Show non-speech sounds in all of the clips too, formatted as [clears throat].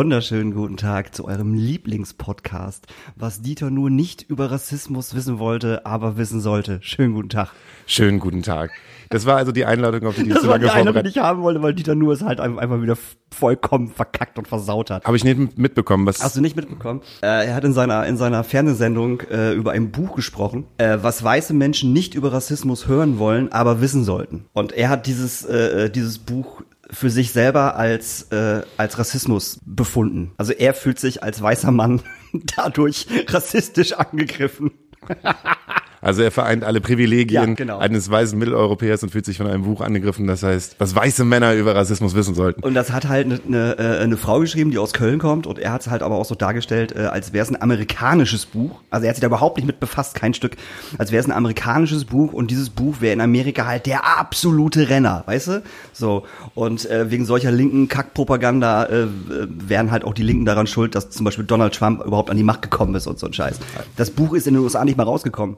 wunderschönen guten Tag zu eurem Lieblingspodcast, was Dieter nur nicht über Rassismus wissen wollte, aber wissen sollte. Schönen guten Tag. Schönen guten Tag. Das war also die Einladung, auf die ich war lange die Einladung, die vorbereitet ich haben wollte, weil Dieter nur es halt einfach wieder vollkommen verkackt und versaut hat. Habe ich nicht mitbekommen, was. Hast du nicht mitbekommen? Äh, er hat in seiner, in seiner Fernsehsendung äh, über ein Buch gesprochen, äh, was weiße Menschen nicht über Rassismus hören wollen, aber wissen sollten. Und er hat dieses, äh, dieses Buch für sich selber als, äh, als Rassismus befunden. Also er fühlt sich als weißer Mann [laughs] dadurch rassistisch angegriffen. [laughs] Also er vereint alle Privilegien Ja, genau. eines weißen Mitteleuropäers und fühlt sich von einem Buch angegriffen, das heißt, was weiße Männer über Rassismus wissen sollten. Und das hat halt eine, eine, äh, eine Frau geschrieben, die aus Köln kommt und er hat es halt aber auch so dargestellt, äh, als wäre es ein amerikanisches Buch. Also er hat sich da überhaupt nicht mit befasst, kein Stück. Als wäre es ein amerikanisches Buch und dieses Buch wäre in Amerika halt der absolute Renner, weißt du? So. Und äh, wegen solcher linken Kackpropaganda äh, wären halt auch die Linken daran schuld, dass zum Beispiel Donald Trump überhaupt an die Macht gekommen ist und so ein Scheiß. Das Buch ist in den USA nicht mal rausgekommen.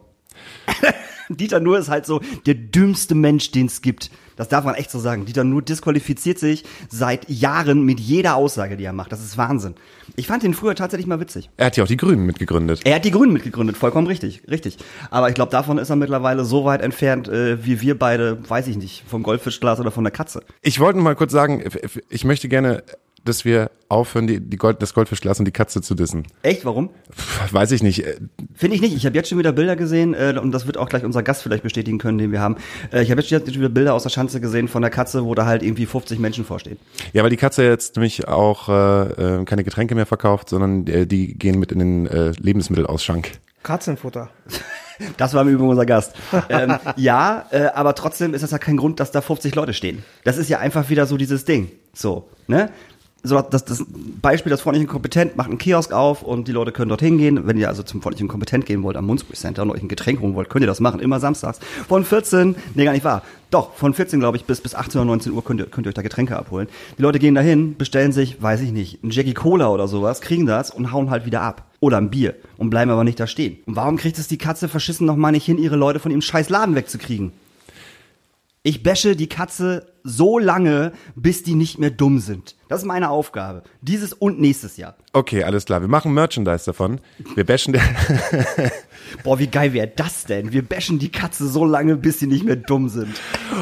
[laughs] Dieter Nuhr ist halt so der dümmste Mensch, den es gibt. Das darf man echt so sagen. Dieter Nuhr disqualifiziert sich seit Jahren mit jeder Aussage, die er macht. Das ist Wahnsinn. Ich fand ihn früher tatsächlich mal witzig. Er hat ja auch die Grünen mitgegründet. Er hat die Grünen mitgegründet, vollkommen richtig, richtig. Aber ich glaube, davon ist er mittlerweile so weit entfernt, äh, wie wir beide, weiß ich nicht, vom Goldfischglas oder von der Katze. Ich wollte nur mal kurz sagen, ich möchte gerne, dass wir aufhören, die, die Gold, das Goldfischglas und die Katze zu dissen. Echt? Warum? Pff, Weiß ich nicht. Äh, Finde ich nicht. Ich habe jetzt schon wieder Bilder gesehen äh, und das wird auch gleich unser Gast vielleicht bestätigen können, den wir haben. Äh, ich habe jetzt schon wieder Bilder aus der Schanze gesehen von der Katze, wo da halt irgendwie 50 Menschen vorstehen. Ja, weil die Katze jetzt nämlich auch äh, äh, keine Getränke mehr verkauft, sondern äh, die gehen mit in den äh, Lebensmittelausschank. Katzenfutter. [laughs] Das war im Übrigen unser Gast. ähm, ja, äh, aber trotzdem ist das ja kein Grund, dass da 50 Leute stehen. Das ist ja einfach wieder so dieses Ding. So, ne? So, das, das Beispiel, das freundlich und kompetent macht einen Kiosk auf und die Leute können dorthin gehen. Wenn ihr also zum freundlich und kompetent gehen wollt am Munzburg Center und euch ein Getränk holen wollt, könnt ihr das machen. Immer samstags. Von 14, nee, gar nicht wahr. Doch, von 14, glaube ich, bis, bis 18 oder 19 Uhr könnt ihr, könnt ihr euch da Getränke abholen. Die Leute gehen dahin, bestellen sich, weiß ich nicht, ein Jackie Cola oder sowas, kriegen das und hauen halt wieder ab. Oder ein Bier und bleiben aber nicht da stehen. Und warum kriegt es die Katze verschissen noch mal nicht hin, ihre Leute von ihrem scheiß Laden wegzukriegen? Ich bashe die Katze so lange, bis die nicht mehr dumm sind. Das ist meine Aufgabe. Dieses und nächstes Jahr. Okay, alles klar. Wir machen Merchandise davon. Wir bashen der [laughs] Boah, wie geil wäre das denn? Wir bashen die Katze so lange, bis sie nicht mehr dumm sind.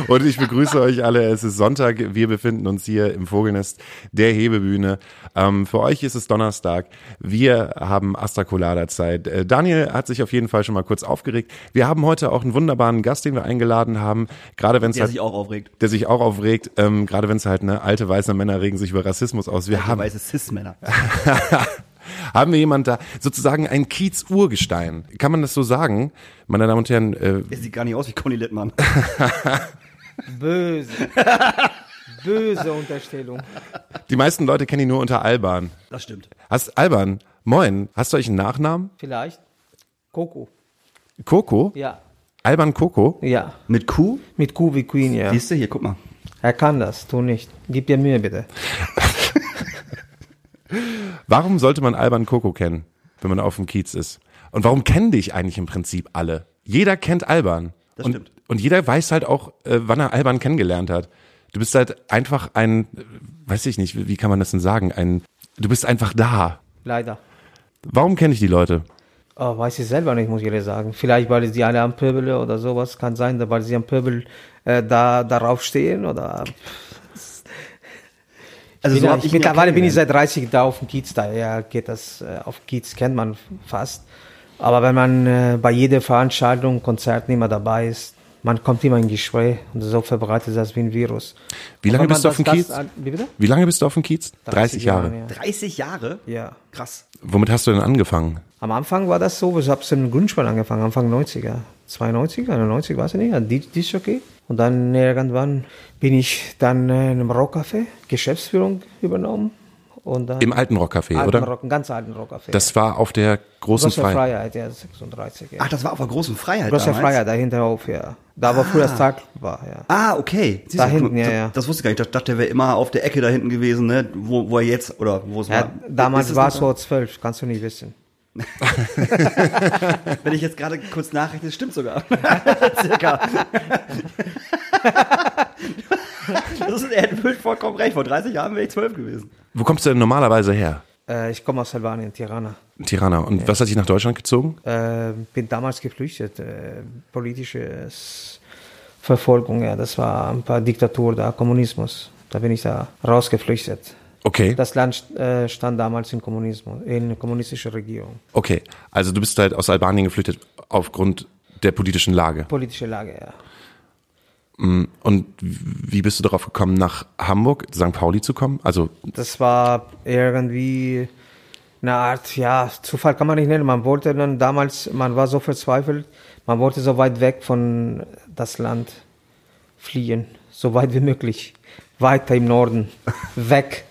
Und ich begrüße euch alle. Es ist Sonntag. Wir befinden uns hier im Vogelnest der Hebebühne. Ähm, für euch ist es Donnerstag. Wir haben Astra Colada Zeit. Äh, Daniel hat sich auf jeden Fall schon mal kurz aufgeregt. Wir haben heute auch einen wunderbaren Gast, den wir eingeladen haben. Gerade wenn es Der halt, sich auch aufregt. der sich auch aufregt. Ähm, gerade wenn es halt ne alte weiße Männer regen sich über Rassismus aus. Wir haben Weiße Cis-Männer. [laughs] haben wir jemand da sozusagen ein Kiez-Urgestein. Kann man das so sagen? Meine Damen und Herren, äh, Der sieht gar nicht aus wie Conny Littmann. [laughs] Böse. Böse Unterstellung. die meisten Leute kennen ihn nur unter Alban. Das stimmt. Hast Alban, moin, hast du euch einen Nachnamen? Vielleicht. Coco. Coco? Ja. Alban Coco? Ja. Mit Q? Mit Q wie Queen, ja. Siehst du, hier, guck mal. Er kann das, du nicht. Gib dir Mühe, bitte. [laughs] Warum sollte man Alban Coco kennen, wenn man auf dem Kiez ist? Und warum kennen dich eigentlich im Prinzip alle? Jeder kennt Alban. Das und, stimmt. Und jeder weiß halt auch, äh, wann er Alban kennengelernt hat. Du bist halt einfach ein, weiß ich nicht, wie wie kann man das denn sagen? Ein, du bist einfach da. Leider. Warum kenne ich die Leute? Oh, weiß ich selber nicht, muss ich ehrlich sagen. Vielleicht, weil sie alle am Pöbel oder sowas. Kann sein, weil sie am Pöbel äh, da darauf stehen oder. Also bin, hab ich, ja mittlerweile bin ich seit 30 da auf dem Kiez, daher geht das, äh, auf Kiez kennt man fast. Aber wenn man äh, bei jeder Veranstaltung, Konzerten immer dabei ist, man kommt immer in Gespräch und so verbreitet das wie ein Virus. Wie lange bist du auf dem das Kiez? An- Wie bitte? Wie lange bist du auf dem Kiez? 30, Jahre. ja. 30 Jahre? Ja. Krass. Womit hast du denn angefangen? Am Anfang war das so, ich habe es im Grundschule angefangen, Anfang 90er. 92, 91, weiß ich nicht, ein Disc-Jockey. Und dann irgendwann bin ich dann in einem Rockcafé, Geschäftsführung übernommen. Und dann Im alten Rockcafé, alten oder? Rock, ganz alten Rockcafé. Das war auf der großen Große Freiheit. Freiheit, ja, 36. Ja. Ach, das war auf der großen Freiheit Große damals? Freiheit, dahinter auf, ja. Da, wo früher das Tag war, ja. Ah, okay. Siehst Da du, hinten, ja, das, ja. Das wusste ich gar nicht. Ich dachte, der wäre immer auf der Ecke da hinten gewesen, ne? Wo, wo er jetzt, oder wo es ja war. damals war es so zwölf, kannst du nicht wissen. [laughs] Wenn ich jetzt gerade kurz nachrechne, stimmt sogar. [laughs] Circa. Das ist, er hat vollkommen recht. Vor 30 Jahren wäre ich zwölf gewesen. Wo kommst du denn normalerweise her? Äh, ich komme aus Albanien, Tirana. Tirana. Und was hat dich nach Deutschland gezogen? Äh, bin damals geflüchtet. Äh, politische Verfolgung, ja. Das war ein paar Diktatur da, Kommunismus. Da bin ich da rausgeflüchtet. Okay. Das Land äh, stand damals in Kommunismus, in kommunistischer Regierung. Okay. Also du bist halt aus Albanien geflüchtet aufgrund der politischen Lage. Politische Lage, ja. Und wie bist du darauf gekommen, nach Hamburg, St. Pauli zu kommen? Also Das war irgendwie eine Art, ja, Zufall kann man nicht nennen. Man wollte dann damals, man war so verzweifelt, man wollte so weit weg von das Land fliehen, so weit wie möglich, weiter im Norden, [laughs] weg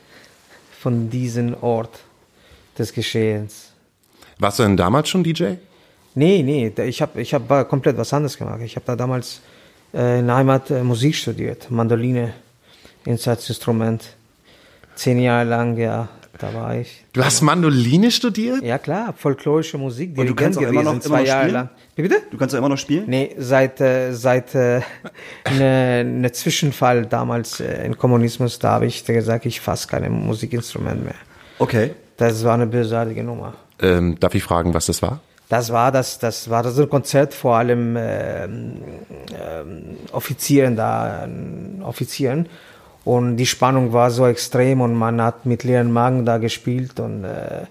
von diesem Ort des Geschehens. warst du denn damals schon DJ? Nee, nee, ich habe ich hab komplett was anderes gemacht. Ich habe da damals äh, in der Heimat äh, Musik studiert, Mandoline, Instrument. Zehn Jahre lang, ja, da war ich. Du hast Mandoline studiert? Ja klar, folklorische Musik, Und du kannst auch immer noch- immer noch spielen? lang. Wie bitte? Du kannst ja immer noch spielen? Nee, seit, äh, seit äh, [laughs] ne, ne Zwischenfall damals äh, im Kommunismus, da habe ich gesagt, ich fasse keine Musikinstrument mehr. Okay. Das war eine bösartige Nummer. Ähm, darf ich fragen, was das war? Das war das, das war das ein Konzert vor allem ähm, ähm, Offizieren da, ähm, Offizieren. Und die Spannung war so extrem und man hat mit leeren Magen da gespielt und äh,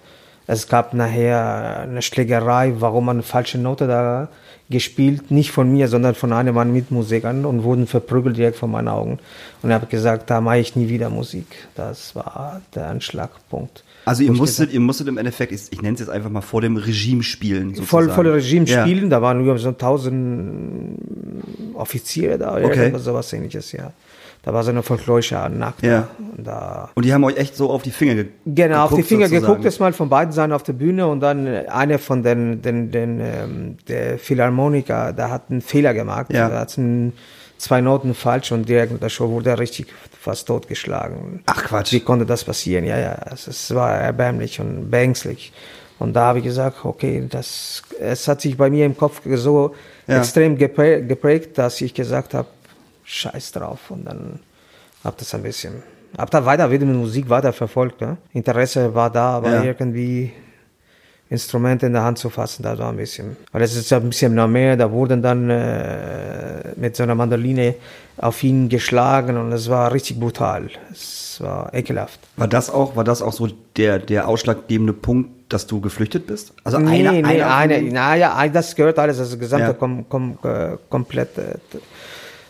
es gab nachher eine Schlägerei, warum man eine falsche Note da gespielt, nicht von mir, sondern von einem meiner Mitmusikern und wurden verprügelt direkt vor meinen Augen. Und ich habe gesagt, da mache ich nie wieder Musik. Das war der Anschlagpunkt. Also ihr musstet, ihr musstet im Endeffekt, ich, ich nenne es jetzt einfach mal vor dem Regime spielen. voll, sozusagen. voll Regime Ja. spielen. Da waren über so 1000 Offiziere da oder Okay. irgendwas sowas ähnliches, ja. Da war so eine folklorische Nacht. Ja. Und da Und die haben euch echt so auf die Finger ge Genau, auf die geguckt, Finger sozusagen. geguckt, ist mal von beiden Seiten auf der Bühne und dann äh, einer von den, den, den ähm, der Philharmoniker, der hat einen Fehler gemacht, Ja. da hat zwei Noten falsch und direkt in der Show wurde er richtig fast totgeschlagen. Ach, Quatsch. Wie konnte das passieren? Ja, ja, es, es war erbärmlich und beängstlich. Und da habe ich gesagt, okay, das, es hat sich bei mir im Kopf so Ja. extrem geprä- geprägt, dass ich gesagt habe, scheiß drauf. Und dann habe das ein bisschen, habe da weiter wieder mit Musik weiter verfolgt. Ne? Interesse war da, aber Ja. irgendwie Instrumente in der Hand zu fassen, da war ein bisschen. Weil es ist ja ein bisschen noch mehr, da wurden dann äh, mit so einer Mandoline auf ihn geschlagen und es war richtig brutal. Es war ekelhaft. War das auch, war das auch so der, der ausschlaggebende Punkt, dass du geflüchtet bist? Also nee, einer, nee, eine, von- naja, das gehört alles, das gesamte Ja. kom, kom, äh, komplett, äh,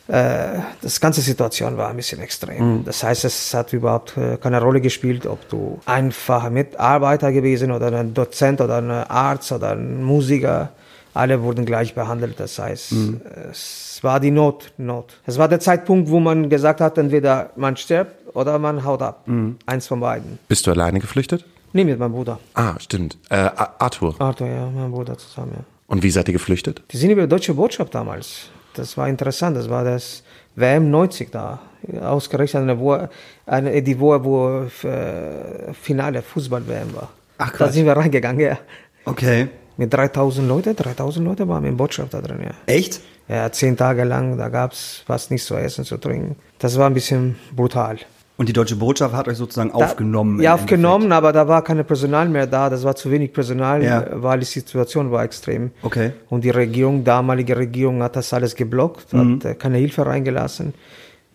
äh, das ganze Situation war ein bisschen extrem. Mhm. Das heißt, es hat überhaupt äh, keine Rolle gespielt, ob du einfacher Mitarbeiter gewesen oder ein Dozent oder ein Arzt oder ein Musiker. Alle wurden gleich behandelt. Das heißt, Mhm. es war die Not, Not. Es war der Zeitpunkt, wo man gesagt hat, entweder man stirbt oder man haut ab. Mhm. Eins von beiden. Bist du alleine geflüchtet? Nee, mit meinem Bruder. Ah, stimmt. Äh, Arthur. Arthur, ja, mein Bruder zusammen, ja. Und wie seid ihr geflüchtet? Die sind über die deutsche Botschaft damals. Das war interessant. Das war das WM 90 da. Ausgerechnet eine Woche, eine, die Woche, wo äh, Finale Fußball-WM war. Ach, Da krass. sind wir reingegangen, ja. Okay. Mit 3000 Leute, 3000 Leute waren in Botschaft da drin, ja. Echt? Ja, zehn Tage lang, da gab's fast nichts zu essen, zu trinken. Das war ein bisschen brutal. Und die deutsche Botschaft hat euch sozusagen Da- aufgenommen. Ja, aufgenommen, aber da war kein Personal mehr da. Das war zu wenig Personal, Ja. weil die Situation war extrem. Okay. Und die Regierung, damalige Regierung, hat das alles geblockt, Mhm. hat äh, keine Hilfe reingelassen.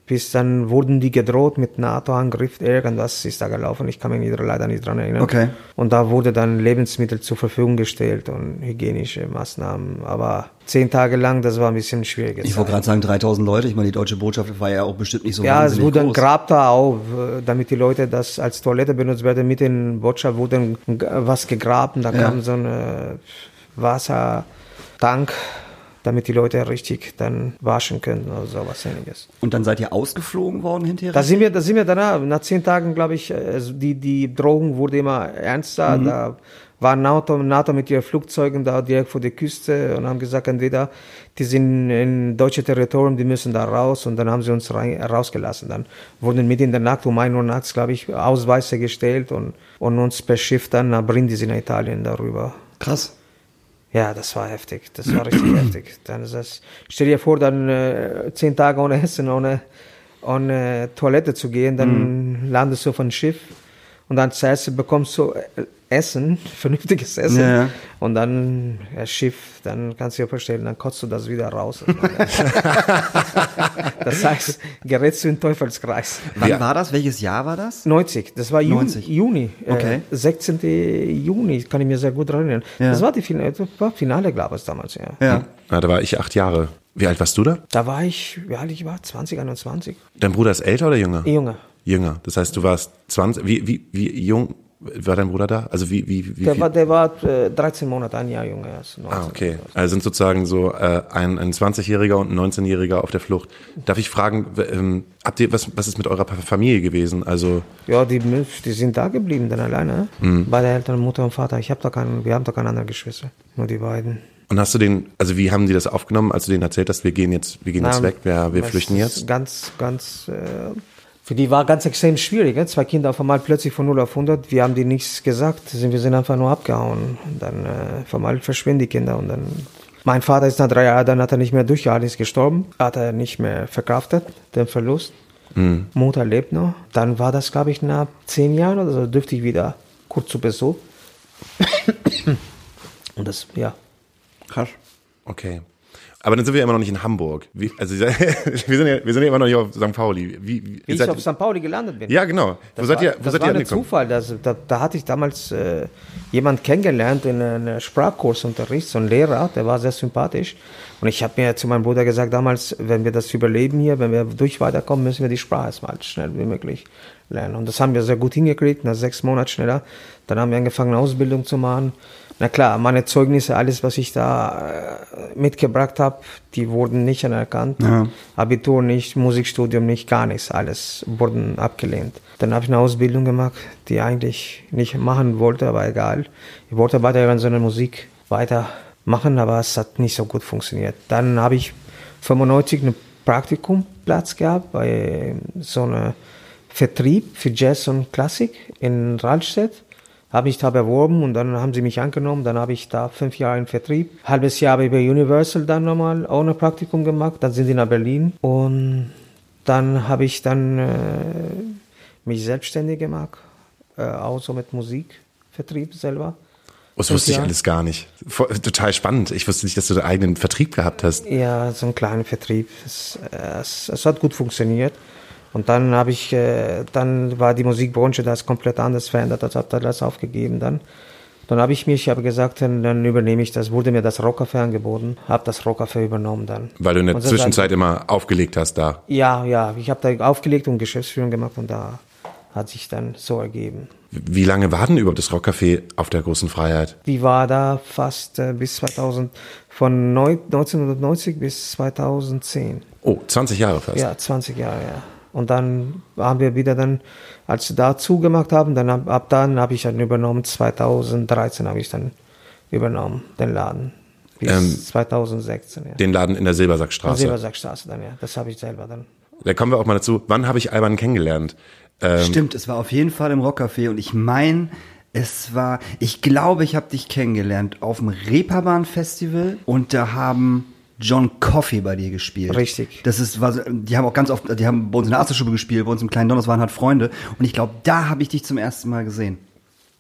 Bis dann wurden die gedroht mit NATO-Angriff, irgendwas ist da gelaufen. Ich kann mich leider nicht dran erinnern. Okay. Und da wurde dann Lebensmittel zur Verfügung gestellt und hygienische Maßnahmen. Aber zehn Tage lang, das war ein bisschen schwierig. Ich wollte gerade sagen, 3000 Leute. Ich meine, die deutsche Botschaft war ja auch bestimmt nicht so Ja, es wurde ein. Grab da auf, äh, damit die Leute das als Toilette benutzt werden. Mit den Botschaft wurde was gegraben, da Ja. kam so ein Wassertank, damit die Leute richtig dann waschen können oder sowas ähnliches. Und dann seid ihr ausgeflogen worden hinterher? Da sind wir, da sind wir danach, nach zehn Tagen, glaube ich, äh, also die, die Drohung wurde immer ernster. Mhm. Da war NATO, NATO mit ihren Flugzeugen da direkt vor der Küste und haben gesagt, entweder die sind in deutsche Territorium, die müssen da raus und dann haben sie uns rein, rausgelassen. Dann wurden mitten in der Nacht um 1 Uhr nachts, glaube ich, Ausweise gestellt und, und uns per Schiff dann nach Brindisi in Italien darüber. Krass. Ja, das war heftig. Das war richtig [clears throat] heftig. Dann ist das, stell dir vor, dann äh, zehn Tage ohne Essen, ohne äh, Toilette zu gehen, dann Mhm. landest du auf ein Schiff und dann zuerst bekommst du äh, Essen, [laughs] vernünftiges Essen. Ja, ja. Und dann das Schiff, dann kannst du dir vorstellen, dann kotzt du das wieder raus. [laughs] das heißt, gerätst du in den Teufelskreis. Wann Ja. war das? Welches Jahr war das? 90, das war Juni. 90. Juni Okay. Äh, 16. Juni, kann ich mir sehr gut erinnern. Ja. Das war die Finale, das war Finale, glaube ich, damals, ja. Ja. Ja, da war ich acht Jahre. Wie alt warst du da? Da war ich, wie alt ich war, 20, 21. Dein Bruder ist älter oder jünger? Junge. Jünger. Das heißt, du warst 20. Wie, wie, wie jung war dein Bruder da? Also wie, wie, wie Der viel? war, der war äh, 13 Monate, ein Jahr jünger 19. Ah, okay. Also sind sozusagen so äh, ein, ein 20-Jähriger und ein 19-Jähriger auf der Flucht. Darf ich fragen, ähm, habt ihr, was, was ist mit eurer Familie gewesen? Also, Ja, die, die sind da geblieben, dann alleine. Mhm. Beide Eltern, Mutter und Vater. Ich habe da keinen, wir haben da keine anderen Geschwister. Nur die beiden. und hast du den, also wie haben die das aufgenommen, als du denen erzählt hast, wir gehen jetzt, wir gehen jetzt Na, weg, wir, wir flüchten jetzt? Ganz, ganz, äh, für die war ganz extrem schwierig. Ne? Zwei Kinder auf einmal plötzlich von 0 auf 100. Wir haben die nichts gesagt. Sind- Wir sind einfach nur abgehauen. Und dann äh, auf einmal verschwinden die Kinder. Und dann, mein Vater ist nach drei Jahren, dann hat er nicht mehr durchgehalten, ist gestorben. Hat er nicht mehr verkraftet, den Verlust. Mutter lebt noch. Dann war das, glaube ich, nach zehn Jahren oder so, dürfte ich wieder kurz zu Besuch. [coughs] Und das, ja. Krass. Okay. Aber dann sind wir immer noch nicht in Hamburg. Wie, also [laughs] wir sind, ja, wir sind ja immer noch nicht auf St. Pauli. Wie, wie, Wie ich auf St. Pauli gelandet bin. ja, genau. Wo Das seid war, ihr, wo das seid war ihr ein? Zufall. Das, da, da hatte ich damals äh, jemand kennengelernt in einem Sprachkursunterricht, so ein Lehrer, der war sehr sympathisch. Und ich habe mir zu meinem Bruder gesagt, damals, wenn wir das überleben hier, wenn wir durch weiterkommen, müssen wir die Sprache erstmal schnell wie möglich lernen. Und das haben wir sehr gut hingekriegt, nach sechs Monaten schneller. Dann haben wir angefangen, eine Ausbildung zu machen. Na klar, meine Zeugnisse, alles, was ich da äh, mitgebracht habe, die wurden nicht anerkannt. Abitur nicht, Musikstudium nicht, gar nichts. Alles wurden abgelehnt. Dann habe ich eine Ausbildung gemacht, die ich eigentlich nicht machen wollte, aber egal. Ich wollte weiter in so einer Musik weitermachen, aber es hat nicht so gut funktioniert. Dann habe ich 95 einen Praktikumplatz gehabt bei so einem Vertrieb für Jazz und Klassik in Rahlstedt. Habe mich da beworben und dann haben sie mich angenommen. Dann habe ich da fünf Jahre im Vertrieb. Halbes Jahr habe ich bei Universal dann nochmal auch ein Praktikum gemacht. Dann sind sie nach Berlin und dann habe ich dann äh, mich selbstständig gemacht, äh, auch so mit Musikvertrieb selber. Das wusste ich alles gar nicht. Total spannend. Ich wusste nicht, dass du einen eigenen Vertrieb gehabt hast. Ja, so einen kleinen Vertrieb. Es, äh, es, es hat gut funktioniert. Und dann habe ich, äh, dann war die Musikbranche das komplett anders verändert, das habe das aufgegeben dann. Dann habe ich mich, ich habe gesagt, dann, dann übernehme ich das, wurde mir das Rockcafé angeboten, habe das Rockcafé übernommen dann. Weil du in der Und Zwischenzeit immer aufgelegt hast da. Ja, ja, ich habe da aufgelegt und Geschäftsführung gemacht und da hat sich dann so ergeben. Wie lange war denn überhaupt das Rockcafé auf der großen Freiheit? Die war da fast äh, bis 2000, von neu, 1990 bis 2010. Oh, 20 Jahre fast. Ja, 20 Jahre, ja. Und dann haben wir wieder dann, als wir da zugemacht haben, dann ab, ab dann habe ich dann übernommen, 2013 habe ich dann übernommen, den Laden. Bis Ähm, 2016, ja. Den Laden in der Silbersackstraße. Silbersackstraße dann, ja. Das habe ich selber dann. Da kommen wir auch mal dazu. Wann habe ich Alban kennengelernt? Ähm, Stimmt, es war auf jeden Fall im Rockcafé und ich meine, es war, ich glaube, ich habe dich kennengelernt auf dem Reeperbahn Festival und da haben John Coffey bei dir gespielt. Richtig. Das ist, was, die haben auch ganz oft, die haben bei uns in der Astelstube gespielt, bei uns im kleinen Donners waren halt Freunde und ich glaube, da habe ich dich zum ersten Mal gesehen.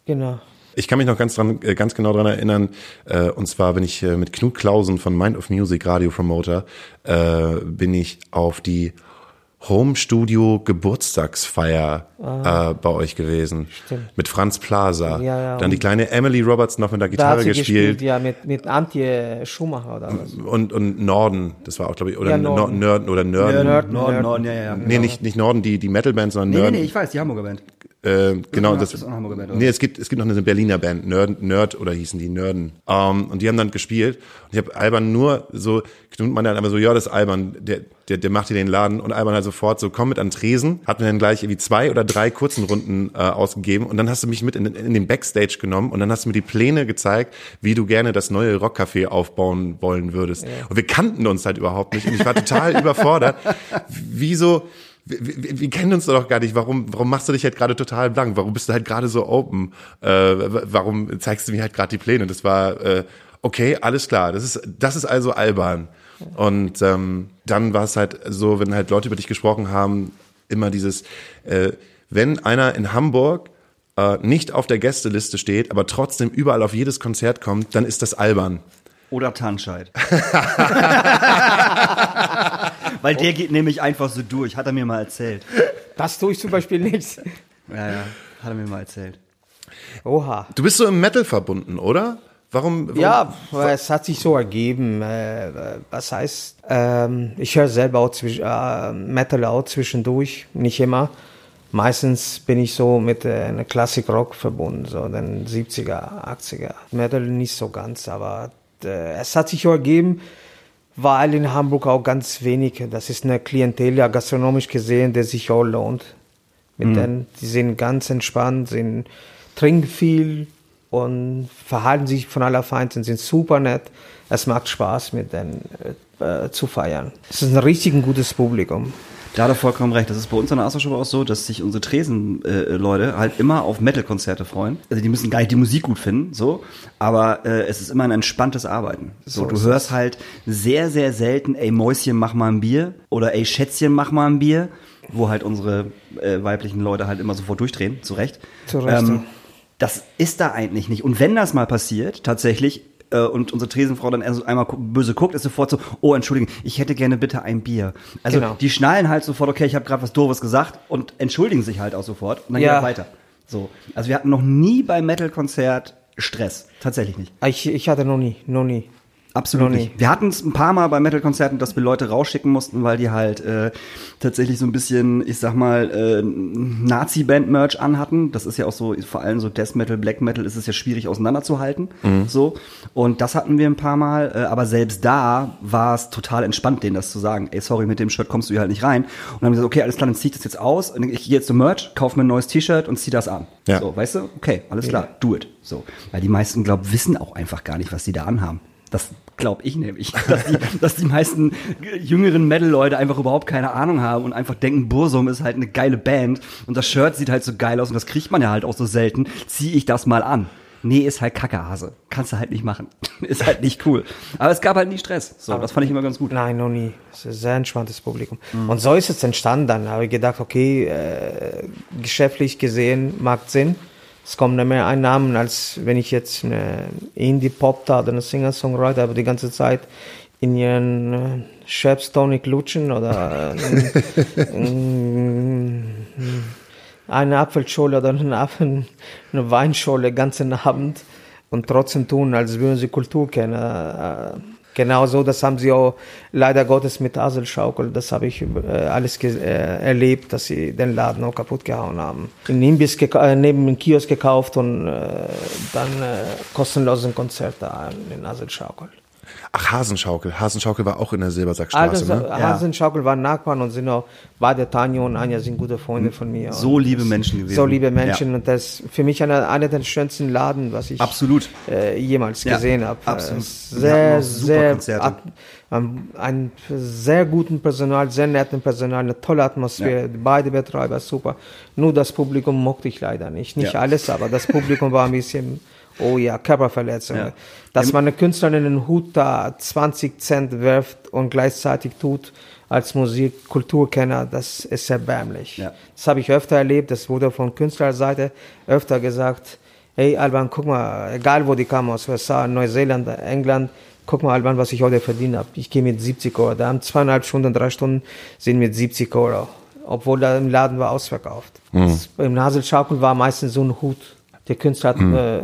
Genau. Ich kann mich noch ganz, dran, äh, ganz genau dran erinnern, äh, und zwar bin ich äh, mit Knut Klausen von Mind of Music, Radio Promoter, äh, bin ich auf die Home Studio Geburtstagsfeier äh, bei euch gewesen. Ah. Stimmt. Mit Franz Plaza. Ja, ja, Dann die kleine Emily Roberts noch mit der Gitarre gespielt. gespielt, ja, mit, mit Antje Schumacher oder was. Und, und Norden, das war auch, glaube ich, oder Ja, Norden. Norden. Nörden oder Nörden. Nörden, Norden. Norden, ja, ja, ja. Nee, nicht, nicht Norden, die, die Metalband, sondern Nee, nee, Nörden. nee, ich weiß, die Hamburger Band. Äh, genau, das ist auch Hamburger Band, oder? Nee, es gibt, es gibt noch eine Berliner Band, Nerd, Nerd oder hießen die Nörden. Ähm, und die haben dann gespielt. Und ich habe Alban nur so, Knut meinte dann einfach so, ja, das ist Alban, der, der, der macht hier den Laden. Und Alban halt sofort so, komm mit an Tresen. Hat mir dann gleich irgendwie zwei oder drei kurzen Runden äh, ausgegeben. Und dann hast du mich mit in, in den Backstage genommen und dann hast du mir die Pläne gezeigt, wie du gerne das neue Rockcafé aufbauen wollen würdest. Und wir kannten uns halt überhaupt nicht. Und ich war total [laughs] überfordert. Wieso, wir, wir, wir kennen uns doch gar nicht. Warum, warum machst du dich halt gerade total blank? Warum bist du halt gerade so open? Äh, warum zeigst du mir halt gerade die Pläne? Das war äh, okay, alles klar. Das ist, das ist also Alban. Und ähm, dann war es halt so, wenn halt Leute über dich gesprochen haben, immer dieses, äh, wenn einer in Hamburg äh, nicht auf der Gästeliste steht, aber trotzdem überall auf jedes Konzert kommt, dann ist das albern. Oder Tanscheid. [laughs] Weil der geht nämlich einfach so durch, hat er mir mal erzählt. Das tue ich zum Beispiel nicht. Ja, ja, hat er mir mal erzählt. Oha. Du bist so im Metal verbunden, oder? Warum? warum Ja, es hat sich so ergeben. Äh, was heißt, ähm, ich höre selber auch zwisch- äh, Metal auch zwischendurch, nicht immer. Meistens bin ich so mit äh, einer Classic Rock verbunden, so den 70er, 80er. Metal nicht so ganz, aber äh, es hat sich so ergeben, weil in Hamburg auch ganz wenig, das ist eine Klientel, ja gastronomisch gesehen, der sich auch lohnt. Mit denen, die sind ganz entspannt, sind, trinken viel und verhalten sich von aller Feinsten, sind super nett. Es macht Spaß, mit denen äh, zu feiern. Es ist ein richtig gutes Publikum. Da hat er vollkommen recht. Das ist bei uns an der Astroschule auch so, dass sich unsere Tresen-Leute halt immer auf Metal-Konzerte freuen. Also die müssen gar nicht die Musik gut finden, so. Aber äh, es ist immer ein entspanntes Arbeiten. So, du hörst halt sehr, sehr selten, ey Mäuschen, mach mal ein Bier. Oder ey Schätzchen, mach mal ein Bier. Wo halt unsere äh, weiblichen Leute halt immer sofort durchdrehen, zu Recht. Zu Recht, ja. das ist da eigentlich nicht. Und wenn das mal passiert, tatsächlich, äh, und unsere Tresenfrau dann erst einmal böse guckt, ist sofort so, oh, entschuldigen, ich hätte gerne bitte ein Bier. Also Genau. die schnallen halt sofort, okay, ich habe gerade was Doofes gesagt und entschuldigen sich halt auch sofort und dann Ja. geht weiter. So. Also wir hatten noch nie beim Metal-Konzert Stress. Tatsächlich nicht. Ich, ich hatte noch nie, noch nie. Absolut nicht. Wir hatten es ein paar Mal bei Metal-Konzerten, dass wir Leute rausschicken mussten, weil die halt äh, tatsächlich so ein bisschen, ich sag mal, äh, Nazi-Band-Merch anhatten. Das ist ja auch so, vor allem so Death Metal, Black Metal ist es ja schwierig auseinanderzuhalten. So. Und das hatten wir ein paar Mal, äh, aber selbst da war es total entspannt, denen das zu sagen. Ey, sorry, mit dem Shirt kommst du hier halt nicht rein. Und dann haben wir gesagt, okay, alles klar, dann zieh ich das jetzt aus. Und ich gehe jetzt zum Merch, kauf mir ein neues T-Shirt und zieh das an. Ja. So, weißt du? Okay, alles klar, do it. So. Weil die meisten, glaub, wissen auch einfach gar nicht, was sie da anhaben. Das glaube ich nämlich, [laughs] dass die, dass die meisten jüngeren Metal-Leute einfach überhaupt keine Ahnung haben und einfach denken, Bursum ist halt eine geile Band und das Shirt sieht halt so geil aus und das kriegt man ja halt auch so selten. Zieh ich das mal an. Nee, ist halt Kackehase. Kannst du halt nicht machen. [laughs] ist halt nicht cool. Aber es gab halt nie Stress. So, das fand ich immer ganz gut. Nein, noch nie. Es ist ein sehr entspanntes Publikum. Und so ist es entstanden. Dann habe ich gedacht, okay, äh, geschäftlich gesehen macht Sinn. Es kommen nicht mehr Einnahmen, als wenn ich jetzt eine Indie-Pop da oder eine Singer-Songwriter habe die ganze Zeit in ihren äh, Tonic lutschen oder äh, äh, [laughs] eine Apfelschorle oder eine, Apfel, eine Weinschorle den ganzen Abend und trotzdem tun, als würden sie Kultur kennen. Genau so, das haben sie auch leider Gottes mit Aselschaukel, das habe ich äh, alles äh, erlebt, dass sie den Laden auch kaputt gehauen haben. Einen Imbiss äh, neben dem Kiosk gekauft und äh, dann äh, kostenlosen Konzert da in Aselschaukel. Ach, Hasenschaukel. Hasenschaukel war auch in der Silbersackstraße, Also, ne? Hasenschaukel waren Nachbarn und sind auch, beide Tanja und Anja sind gute Freunde von mir. So liebe Menschen gewesen. So liebe Menschen Ja. und das ist für mich einer, einer der schönsten Laden, was ich Absolut. äh, jemals Ja, gesehen habe. absolut. Äh, Sehr, sehr, Konzerte. at, ein, sehr guten Personal, sehr netten Personal, eine tolle Atmosphäre. Beide Betreiber super. Nur das Publikum mochte ich leider nicht. Nicht Ja. alles, aber das Publikum war ein bisschen, oh ja, Körperverletzung. Ja. Dass man eine Künstlerin einen Hut da 20 Cent wirft und gleichzeitig tut als Musik-Kulturkenner, das ist erbärmlich. Ja. Das habe ich öfter erlebt, das wurde von Künstlerseite öfter gesagt, hey Alban, guck mal, egal wo die kamen, aus USA, Neuseeland, England, guck mal Alban, was ich heute verdient habe. Ich gehe mit 70 Euro, da haben zweieinhalb Stunden, drei Stunden sind mit 70 Euro, obwohl da im Laden war ausverkauft. Das, Im Naselschaukel war meistens so ein Hut. Der Künstler hat, äh,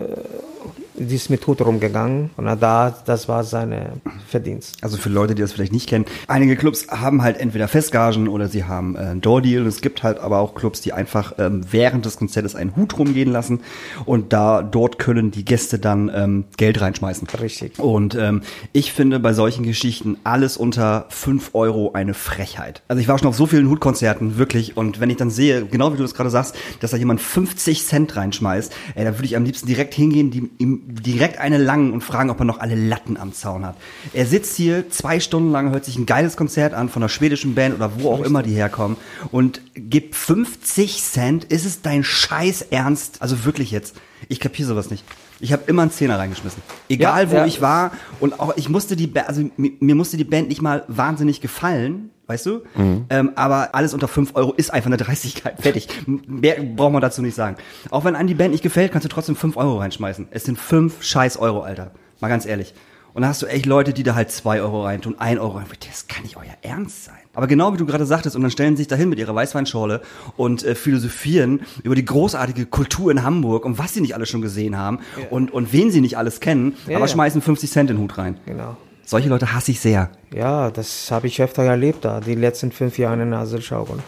die ist mit Hut rumgegangen und da, das war seine Verdienst. Also für Leute, die das vielleicht nicht kennen, einige Clubs haben halt entweder Festgagen oder sie haben äh, einen Door-Deal. Es gibt halt aber auch Clubs, die einfach ähm, während des Konzertes einen Hut rumgehen lassen und da dort können die Gäste dann ähm, Geld reinschmeißen. Richtig. Und ähm, ich finde bei solchen Geschichten alles unter 5 Euro eine Frechheit. Also ich war schon auf so vielen Hutkonzerten, wirklich. Und wenn ich dann sehe, genau wie du das gerade sagst, dass da jemand 50 Cent reinschmeißt, ey, da würde ich am liebsten direkt hingehen, die, ihm direkt eine langen und fragen, ob er noch alle Latten am Zaun hat. Er sitzt hier zwei Stunden lang, hört sich ein geiles Konzert an von einer schwedischen Band oder wo auch immer die herkommen und gibt 50 Cent. Ist es dein Scheiß Ernst? Also wirklich jetzt. Ich kapiere sowas nicht. Ich habe immer einen Zehner reingeschmissen. Egal Ja, wo ja. ich war und auch ich musste die Ba- also mir, mir musste die Band nicht mal wahnsinnig gefallen, weißt du? Ähm, aber alles unter 5 Euro ist einfach eine Dreistigkeit. [laughs] Fertig. Mehr braucht man dazu nicht sagen. Auch wenn einem die Band nicht gefällt, kannst du trotzdem 5 Euro reinschmeißen. Es sind 5 scheiß Euro, Alter. Mal ganz ehrlich. Und dann hast du echt Leute, die da halt 2 Euro reintun, 1 Euro rein. Das kann nicht euer Ernst sein. Aber genau wie du gerade sagtest, und dann stellen sie sich dahin mit ihrer Weißweinschorle und äh, philosophieren über die großartige Kultur in Hamburg und was sie nicht alles schon gesehen haben und, und wen sie nicht alles kennen, Ja, aber ja. schmeißen 50 Cent in den Hut rein. Genau. Solche Leute hasse ich sehr. Ja, das habe ich öfter erlebt da, die letzten fünf Jahre in Aselschaukeln.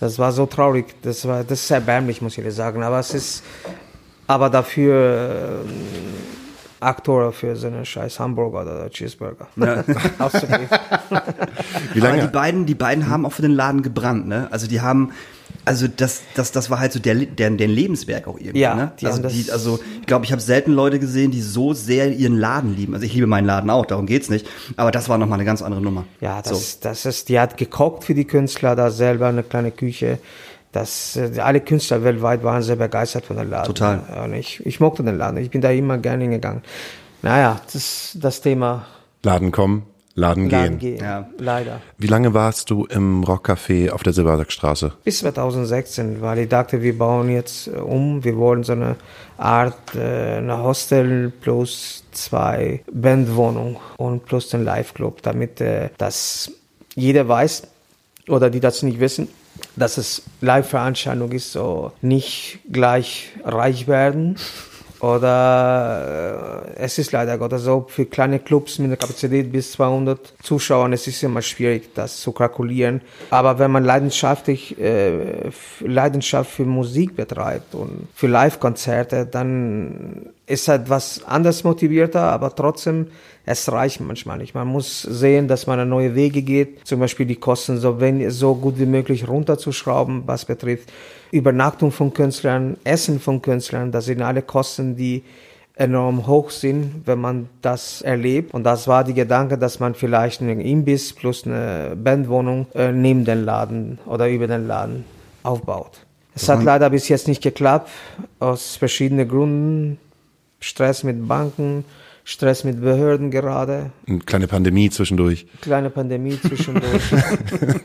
Das war so traurig, das war, das ist erbärmlich, muss ich dir sagen. Aber es ist, aber dafür äh, Aktor für so einen scheiß Hamburger oder Cheeseburger auszugeben. [laughs] Wie Aber lange? die beiden, die beiden haben auch für den Laden gebrannt, ne? Also die haben, also das, das, das war halt so der, der, der Lebenswerk auch irgendwie, Ja, ne? die Also, die, also ich glaube, ich habe selten Leute gesehen, die so sehr ihren Laden lieben. Also ich liebe meinen Laden auch, darum geht's nicht. Aber das war nochmal eine ganz andere Nummer. Ja, so. das, das ist, die hat gekocht für die Künstler, da selber eine kleine Küche. Das, äh, alle Künstler weltweit waren sehr begeistert von dem Laden. Total. Und ich, ich mochte den Laden, ich bin da immer gerne hingegangen. Naja, das, das Thema Laden kommen, Laden, Laden gehen. gehen, Ja. leider. Wie lange warst du im Rockcafé auf der Silbersackstraße? Bis 2016, weil ich dachte, wir bauen jetzt äh, um. Wir wollen so eine Art, äh, eine Hostel plus zwei Bandwohnungen und plus den Live-Club, damit äh, das jeder weiß oder die das nicht wissen, dass es Live-Veranstaltung ist, so nicht gleich reich werden. Oder äh, es ist leider Gottes so, für kleine Clubs mit einer Kapazität bis 200 Zuschauern, es ist immer schwierig, das zu kalkulieren. Aber wenn man leidenschaftlich äh, Leidenschaft für Musik betreibt und für Live-Konzerte, dann ist halt was anders motivierter, aber trotzdem, es reicht manchmal nicht. Man muss sehen, dass man neue Wege geht, zum Beispiel die Kosten so, wenn, so gut wie möglich runterzuschrauben, was betrifft Übernachtung von Künstlern, Essen von Künstlern, das sind alle Kosten, die enorm hoch sind, wenn man das erlebt. Und das war die Gedanke, dass man vielleicht einen Imbiss plus eine Bandwohnung äh, neben den Laden oder über den Laden aufbaut. Es hat leider bis jetzt nicht geklappt, aus verschiedenen Gründen. Stress mit Banken, Stress mit Behörden gerade, Eine kleine Pandemie zwischendurch. kleine Pandemie zwischendurch.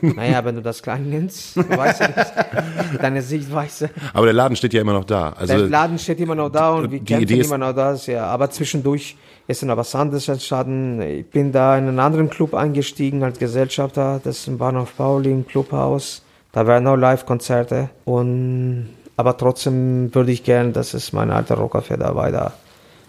[laughs] naja, wenn du das klein nennst, weißt du nicht, deine Sichtweise. Aber der Laden steht ja immer noch da. Also Der Laden steht immer noch da und wir die kämpfen immer noch da, ja. Aber zwischendurch ist noch was anderes entstanden. Ich bin da in einen anderen Club eingestiegen als Gesellschafter, das ist im Bahnhof Pauli, im Clubhaus. Da werden auch Live-Konzerte und aber trotzdem würde ich gerne, dass es mein alter Rockerfest da weiter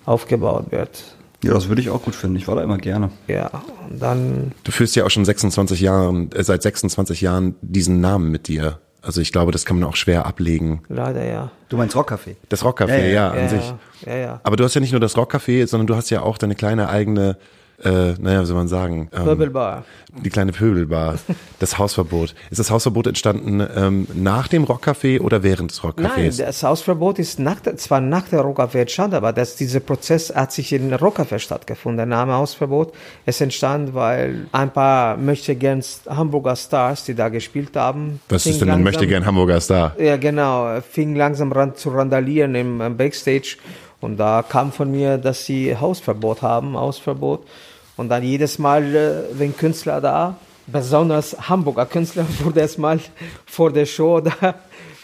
aufgebaut wird. Ja, das würde ich auch gut finden. Ich war da immer gerne. Ja, und dann du führst ja auch schon 26 Jahren, äh, seit 26 Jahren diesen Namen mit dir. Also ich glaube, das kann man auch schwer ablegen. leider ja. Du meinst Rockcafé? Das Rockcafé, Ja, ja, ja, an ja, sich. Ja, ja. Aber du hast ja nicht nur das Rockcafé, sondern du hast ja auch deine kleine eigene, äh, naja, wie soll man sagen? Ähm, Pöbelbar. Die kleine Pöbelbar, [laughs] das Hausverbot. Ist das Hausverbot entstanden ähm, nach dem Rockcafé oder während des Nein, Rockcafés? das Hausverbot ist nach der, zwar nach der Rockcafé entstanden, aber das, dieser Prozess hat sich in Rockcafé stattgefunden. Der Name Hausverbot ist entstanden, weil ein paar möchte gern Hamburger Stars, die da gespielt haben. Was ist denn ein möchte gern Hamburger Star? Ja, genau, fing langsam ran zu randalieren im, im Backstage und da kam von mir, dass sie Hausverbot haben, Hausverbot. Und dann jedes Mal, äh, wenn Künstler da, besonders Hamburger Künstler, [laughs] wurde es mal vor der Show da,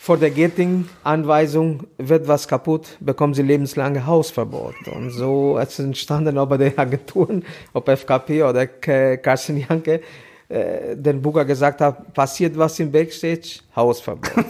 vor der Getting-Anweisung, wird was kaputt, bekommen sie lebenslange Hausverbot. Und so ist entstanden, ob bei den [laughs] Agenturen, ob FKP oder Carsten Janke, äh, den Booker gesagt hat, passiert was im Backstage, Hausverbot. [laughs]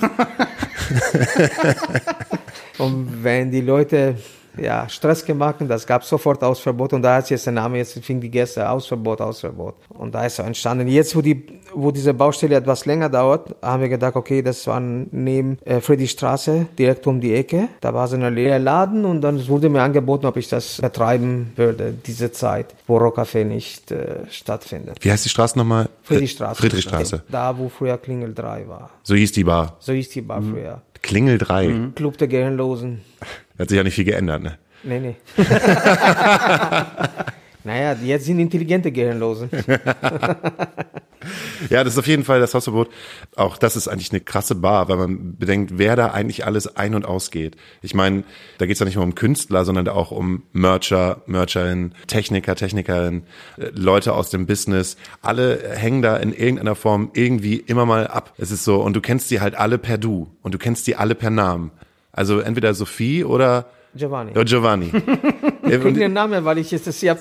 Und wenn die Leute ja, Stress gemacht haben, das gab sofort Ausverbot und da hat jetzt der Name, jetzt fing die Gäste Ausverbot, Ausverbot. Und da ist er entstanden. Jetzt, wo die, wo diese Baustelle etwas länger dauert, haben wir gedacht, okay, das war neben äh, Friedrichstraße, direkt um die Ecke. Da war so ein leerer Laden und dann wurde mir angeboten, ob ich das betreiben würde, diese Zeit, wo Rockcafé nicht äh, stattfindet. Wie heißt die Straße nochmal? Friedrichstraße. Friedrichstraße. Da, wo früher Klingel 3 war. So hieß die Bar. So hieß die Bar früher. Klingel 3. Club der Gehirnlosen. Hat sich ja nicht viel geändert, ne? Nee, nee. [laughs] naja, jetzt sind intelligente Gehirnlosen. [laughs] Ja, das ist auf jeden Fall das Hausverbot. Auch das ist eigentlich eine krasse Bar, weil man bedenkt, wer da eigentlich alles ein- und ausgeht. Ich meine, da geht es ja nicht nur um Künstler, sondern auch um Mercher, Mercherinnen, Techniker, Technikerinnen, äh, Leute aus dem Business. Alle hängen da in irgendeiner Form irgendwie immer mal ab. Es ist so, und du kennst die halt alle per Du und du kennst die alle per Namen. Also entweder Sophie oder Giovanni. oder Giovanni. [laughs] Ja, Ich den Namen, weil ich jetzt ich, hab,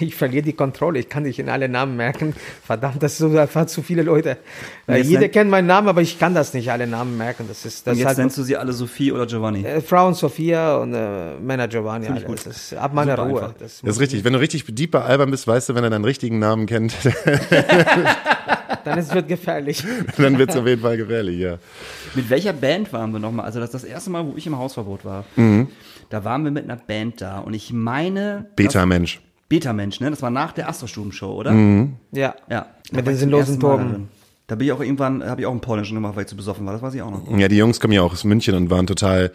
ich verliere die Kontrolle. Ich kann nicht in alle Namen merken. Verdammt, das sind einfach zu viele Leute. Jetzt Jeder nenn- kennt meinen Namen, aber ich kann das nicht alle Namen merken. Das ist das Und ist jetzt halt nennst du sie alle Sophie oder Giovanni. äh, Frauen Sophia und äh, Männer Giovanni. Alle. gut. Das ist ab meiner Super Ruhe. Das, Das ist richtig. Wenn du richtig deep bei Albern bist, weißt du, wenn er deinen richtigen Namen kennt, [laughs] Dann ist, wird gefährlich. [laughs] dann wird's auf jeden Fall gefährlich, ja. Mit welcher Band waren wir nochmal? Also das ist das erste Mal, wo ich im Hausverbot war. Mhm. Da waren wir mit einer Band da und ich meine... Beta-Mensch. Beta-Mensch, ne? Das war nach der Astrostuben-Show, oder? Mhm. Ja. Ja. Da Mit den zum sinnlosen ersten Mal Torben. darin. Da bin ich auch irgendwann, habe ich auch einen polnischen gemacht, weil ich zu besoffen war. Das weiß ich auch noch. Ja, die Jungs kommen ja auch aus München und waren total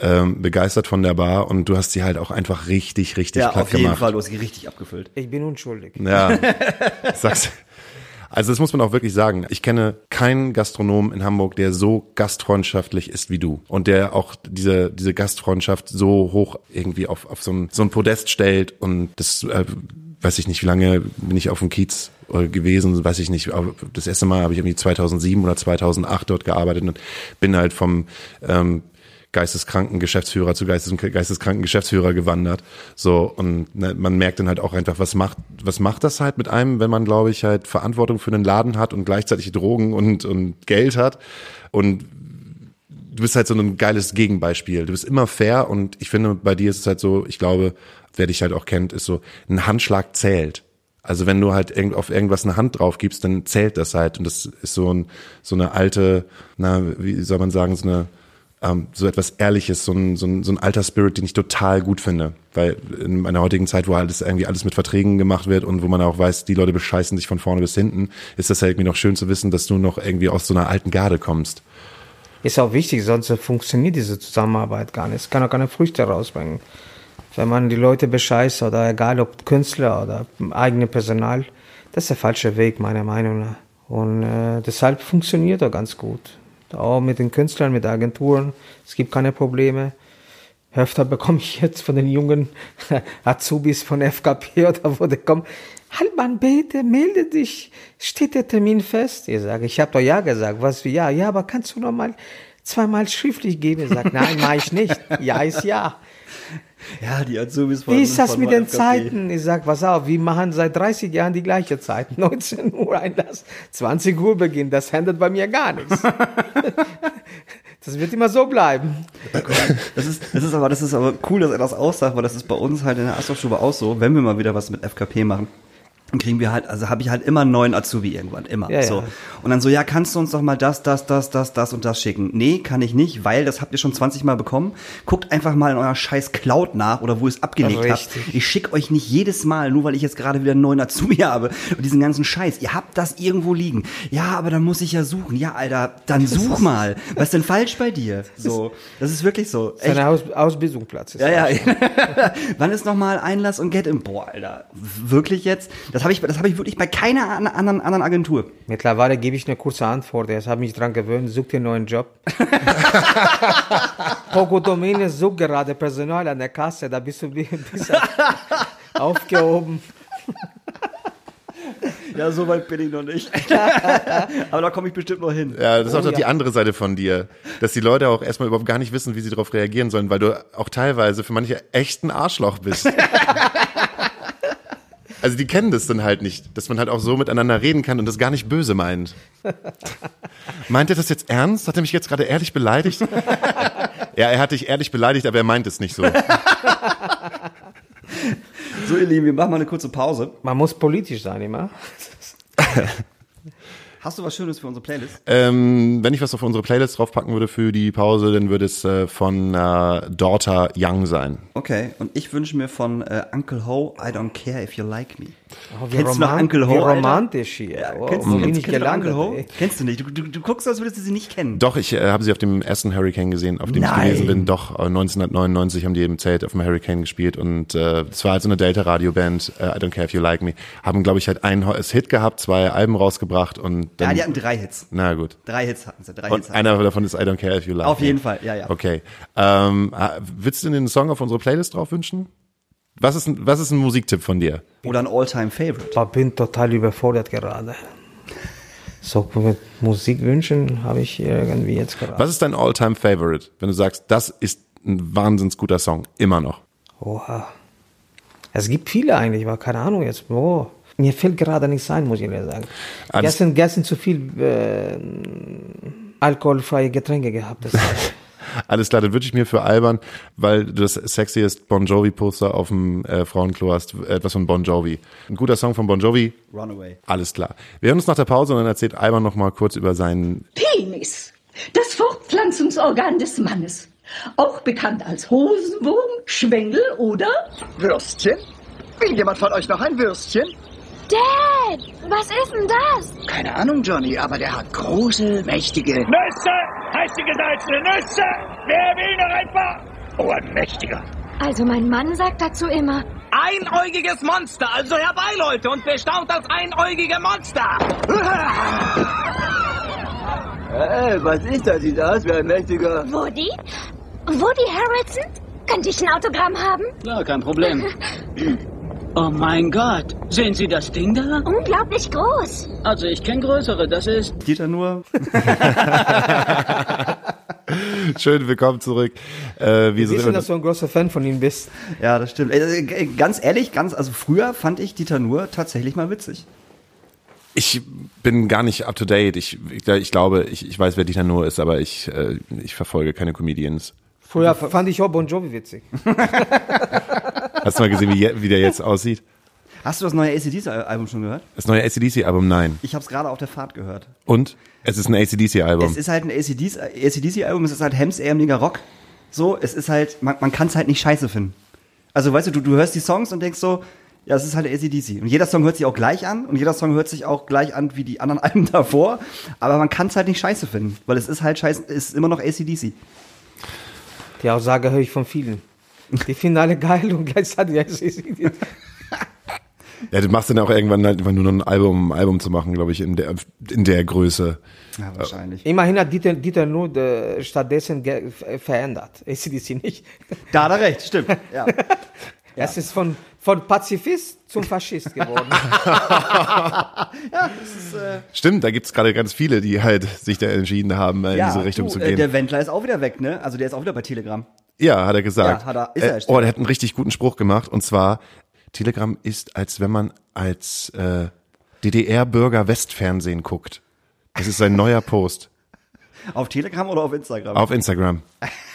ähm, begeistert von der Bar und du hast sie halt auch einfach richtig, richtig Ja, platt auf jeden gemacht. Fall. Du hast sie richtig abgefüllt. Ich bin unschuldig. Ja, [laughs] sag's. Also das muss man auch wirklich sagen. Ich kenne keinen Gastronom in Hamburg, der so gastfreundschaftlich ist wie du und der auch diese diese Gastfreundschaft so hoch irgendwie auf auf so ein so ein Podest stellt und das äh, weiß ich nicht, wie lange bin ich auf dem Kiez äh, gewesen, weiß ich nicht. Das erste Mal habe ich irgendwie 2007 oder 2008 dort gearbeitet und bin halt vom ähm, geisteskranken Geschäftsführer zu geistes, geisteskranken Geschäftsführer gewandert. So, und ne, man merkt dann halt auch einfach, was macht, was macht das halt mit einem, wenn man, glaube ich, halt Verantwortung für einen Laden hat und gleichzeitig Drogen und, und Geld hat. Und du bist halt so ein geiles Gegenbeispiel. Du bist immer fair und ich finde, bei dir ist es halt so, ich glaube, wer dich halt auch kennt, ist so, ein Handschlag zählt. Also wenn du halt auf irgendwas eine Hand drauf gibst, dann zählt das halt. Und das ist so ein, so eine alte, na, wie soll man sagen, so eine, ähm, so etwas Ehrliches, so ein, so, ein, so ein alter Spirit, den ich total gut finde. Weil in meiner heutigen Zeit, wo alles irgendwie alles mit Verträgen gemacht wird und wo man auch weiß, die Leute bescheißen sich von vorne bis hinten, ist das halt irgendwie noch schön zu wissen, dass du noch irgendwie aus so einer alten Garde kommst. Ist auch wichtig, sonst funktioniert diese Zusammenarbeit gar nicht. Es kann auch keine Früchte rausbringen. Wenn man die Leute bescheißt oder egal ob Künstler oder eigene Personal, das ist der falsche Weg, meiner Meinung nach. Und äh, deshalb funktioniert er ganz gut. Auch mit den Künstlern, mit Agenturen, es gibt keine Probleme. Öfter bekomme ich jetzt von den jungen [laughs] Azubis von FKP oder wo die kommen, Halbmann, bitte, melde dich, steht der Termin fest? Ich sage, ich habe doch ja gesagt, was für ja, ja, aber kannst du noch mal zweimal schriftlich geben? Ich sage, nein, mache ich nicht. Ja ist ja. Ja, die Azubis von Wie ist das mit den. Zeiten? Ich sag, pass auf, wir machen seit 30 Jahren die gleiche Zeit. [laughs] 19 Uhr Einlass, 20 Uhr Beginn. Das ändert bei mir gar nichts. [laughs] Das wird immer so bleiben. Das ist, das ist aber, das ist aber cool, dass er das aussagt, weil das ist bei uns halt in der Astrostube auch so, wenn wir mal wieder was mit FKP machen. Dann kriegen wir halt, also habe ich halt immer einen neuen Azubi irgendwann, immer. Ja, so. ja. Und dann so, ja, kannst du uns doch mal das, das, das, das, das und das schicken? Nee, kann ich nicht, weil das habt ihr schon 20 Mal bekommen. Guckt einfach mal in eurer scheiß Cloud nach oder wo ihr es abgelegt habt. Richtig. Ich schicke euch nicht jedes Mal, nur weil ich jetzt gerade wieder einen neuen Azubi [laughs] habe und diesen ganzen Scheiß. Ihr habt das irgendwo liegen. Ja, aber dann muss ich ja suchen. Ja, Alter, dann [laughs] such mal. Was ist denn falsch bei dir? So, das ist wirklich so. Seine Aus Ausbildungsplatz ist Ja, ja. [laughs] Wann ist nochmal Einlass und Get in? Boah, Alter. Wirklich jetzt? Das habe ich, das habe ich wirklich bei keiner an- anderen, anderen Agentur. Mittlerweile gebe ich eine kurze Antwort. Ich habe mich dran gewöhnt. Such dir einen neuen Job. [laughs] Poco Domene sucht gerade Personal an der Kasse. Da bist du ein bisschen [laughs] aufgehoben. Ja, so weit bin ich noch nicht. [laughs] Aber da komme ich bestimmt noch hin. Ja, das ist auch Oh, doch die ja. andere Seite von dir, dass die Leute auch erstmal überhaupt gar nicht wissen, wie sie darauf reagieren sollen, weil du auch teilweise für manche echt ein Arschloch bist. Also die kennen das dann halt nicht, dass man halt auch so miteinander reden kann und das gar nicht böse meint. [laughs] Meint er das jetzt ernst? Hat er mich jetzt gerade ehrlich beleidigt? [laughs] Ja, er hat dich ehrlich beleidigt, aber er meint es nicht so. So, ihr Lieben, wir machen mal eine kurze Pause. Man muss politisch sein immer. [laughs] Hast du was Schönes für unsere Playlist? Ähm, wenn ich was auf unsere Playlist draufpacken würde für die Pause, dann würde es äh, von äh, Daughter Young sein. Okay, und ich wünsche mir von äh, Uncle Ho, I don't care if you like me. Oh, wie Kennst du noch Uncle Ho, Wie romantisch hier. Ja, wow, kennst, bin kennst, ich kennst? Uncle Ho? ey? Kennst du nicht? Du, du, du guckst, als würdest du sie nicht kennen. Doch, ich äh, habe sie auf dem ersten Hurricane gesehen, auf dem Nein. ich gewesen bin. Doch, äh, 1999 haben die im Zelt auf dem Hurricane gespielt und äh, es war halt so eine Delta-Radio-Band, äh, I Don't Care If You Like Me. Haben, glaube ich, halt einen Ho- Hit gehabt, zwei Alben rausgebracht und Ja, dann... die hatten drei Hits. na gut. Drei Hits hatten sie. Drei Hits Und hatten einer davon ist I Don't Care If You Like Auf Me. jeden Fall, ja, ja. Okay. Ähm, äh, willst du den Song auf unsere Playlist drauf wünschen? Was ist, ein, was ist ein Musiktipp von dir? Oder ein All-Time-Favorite. Ich bin total überfordert gerade. So mit Musikwünschen habe ich irgendwie jetzt gerade. Was ist dein All-Time Favorite? Wenn du sagst, das ist ein wahnsinns guter Song, immer noch. Oha. Es gibt viele eigentlich, aber keine Ahnung jetzt. Oh. Mir fällt gerade nichts ein, muss ich ehrlich sagen. Gestern, gestern zu viel äh, alkoholfreie Getränke gehabt. Das [laughs] Alles klar, dann wünsche ich mir für Alban, weil du das sexiest Bon Jovi Poster auf dem äh, Frauenklo hast, etwas von Bon Jovi. Ein guter Song von Bon Jovi. Runaway. Alles klar. Wir hören uns nach der Pause und dann erzählt Alban noch mal kurz über seinen Penis, das Fortpflanzungsorgan des Mannes. Auch bekannt als Hosenwurm, Schwengel oder Würstchen? Will jemand von euch noch ein Würstchen? Dad, was ist denn das? Keine Ahnung, Johnny, aber der hat große, mächtige. Nüsse! Heiße gesalzene Nüsse! Wer will noch ein paar? Oh, ein mächtiger. Also mein Mann sagt dazu immer, Einäugiges Monster, also herbei, Leute, und bestaunt das einäugige Monster! [laughs] Hey, was ist das? Sieht aus wie ein mächtiger. Woody? Woody Harrelson? Könnte ich ein Autogramm haben? Ja, kein Problem. [laughs] Oh mein Gott, sehen Sie das Ding da? Unglaublich groß. Also ich kenne größere, das ist... Dieter nur. [laughs] Schön, willkommen zurück. Äh, wir wissen, dass du ein großer Fan von ihm bist. Ja, das stimmt. Äh, äh, Ganz ehrlich, ganz, also früher fand ich Dieter nur tatsächlich mal witzig. ich bin gar nicht up to date. Ich, ich, ich glaube, ich, ich weiß, wer Dieter Nuhr ist, aber ich, äh, ich verfolge keine Comedians. Früher fand ich auch Bon Jovi witzig. [laughs] Hast du mal gesehen, wie, wie der jetzt aussieht? Hast du das neue ACDC-Album schon gehört? Das neue ACDC-Album, nein. Ich habe es gerade auf der Fahrt gehört. Und? Es ist ein ACDC-Album. Es ist halt ein ACDC-Album, es ist halt hemsärmeliger Rock. So, es ist halt, man, man kann es halt nicht scheiße finden. Also, weißt du, du, du hörst die Songs und denkst so, ja, es ist halt ACDC. Und jeder Song hört sich auch gleich an und jeder Song hört sich auch gleich an wie die anderen [laughs] Alben davor. Aber man kann es halt nicht scheiße finden, weil es ist halt scheiße, es ist immer noch ACDC. Die Aussage höre ich von vielen. Die finden alle geil und gleichzeitig ja, es ist- Ja, du machst dann auch irgendwann halt einfach nur noch ein Album, um ein Album zu machen, glaube ich, in der, in der Größe. Ja, wahrscheinlich. Immerhin hat Dieter, Dieter nur äh, stattdessen ge- f- verändert. [laughs] ACDC nicht. Da hat er recht, stimmt. Ja. [laughs] Es ist von, von Pazifist zum Faschist geworden. [laughs] Stimmt, da gibt's gerade ganz viele, die halt sich da entschieden haben, in diese Richtung du, zu äh, gehen. Der Wendler ist auch wieder weg, ne? Also der ist auch wieder bei Telegram. Ja, hat er gesagt. Ja, hat er- ist er, äh, oh, der hat einen richtig guten Spruch gemacht. Und zwar, Telegram ist, als wenn man als äh, DDR-Bürger Westfernsehen guckt. Das ist sein neuer Post Auf Telegram oder auf Instagram? auf Instagram. [laughs]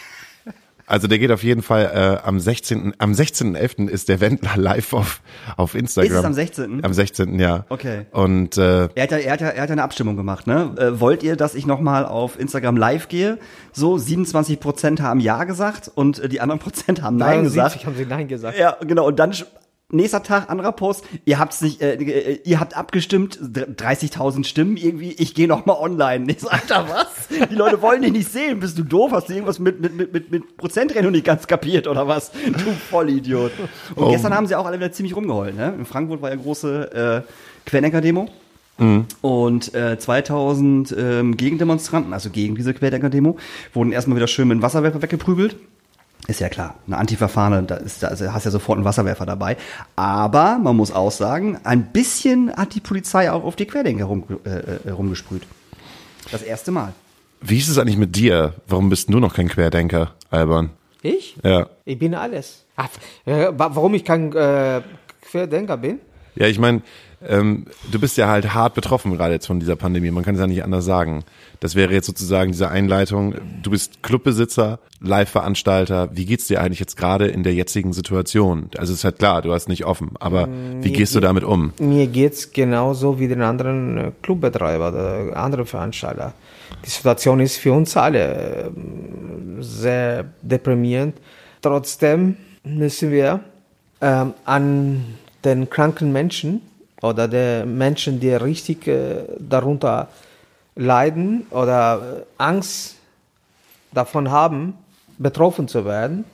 Also der geht auf jeden Fall äh, am 16. Am 16.11. ist der Wendler [laughs] live auf, auf Instagram. Ist es am 16.? Am 16. ja. Okay. Und äh, Er hat, ja, er, hat ja, er hat ja eine Abstimmung gemacht, ne? Äh, wollt ihr, dass ich nochmal auf Instagram live gehe? So, 27 Prozent haben Ja gesagt und äh, die anderen [laughs] Prozent haben Nein 73 gesagt. haben sie Nein gesagt. Ja, genau. Und dann nächster Tag, anderer Post. Ihr habt's nicht, äh, äh, ihr habt abgestimmt, dr- 30.000 Stimmen irgendwie. Ich gehe nochmal online. [laughs] Ich so, Alter, was? Die Leute wollen dich nicht sehen. Bist du doof? Hast du irgendwas mit mit mit mit, mit Prozentrechnung nicht ganz kapiert oder was? Du Vollidiot. Und Oh. gestern haben sie auch alle wieder ziemlich rumgeheult. Ne? In Frankfurt war ja große äh, Querdenker-Demo. Und äh, 2000 ähm, Gegendemonstranten, also gegen diese Querdenker-Demo, wurden erstmal wieder schön mit dem Wasserwerfer weggeprügelt. Ist ja klar, eine Antifa-Fahne, da ist, da hast ja sofort einen Wasserwerfer dabei. Aber man muss auch sagen, ein bisschen hat die Polizei auch auf die Querdenker rum, äh, äh, rumgesprüht. Das erste Mal. wie ist es eigentlich mit dir? Warum bist du noch kein Querdenker, Alban? Ich? Ja. Ich bin alles. Ach, äh, wa- warum ich kein äh, Querdenker bin? Ja, ich meine, ähm, du bist ja halt hart betroffen gerade jetzt von dieser Pandemie. Man kann es ja nicht anders sagen. Das wäre jetzt sozusagen diese Einleitung. Du bist Clubbesitzer, Live-Veranstalter. Wie geht's dir eigentlich jetzt gerade in der jetzigen Situation? Also es ist halt klar, du hast nicht offen, aber wie gehst du damit um? Mir geht's genauso wie den anderen äh, Clubbetreiber oder anderen Veranstalter. Die Situation ist für uns alle ähm, sehr deprimierend. Trotzdem müssen wir ähm, an den kranken Menschen oder der Menschen, die richtig äh, darunter leiden oder äh, Angst davon haben, betroffen zu werden,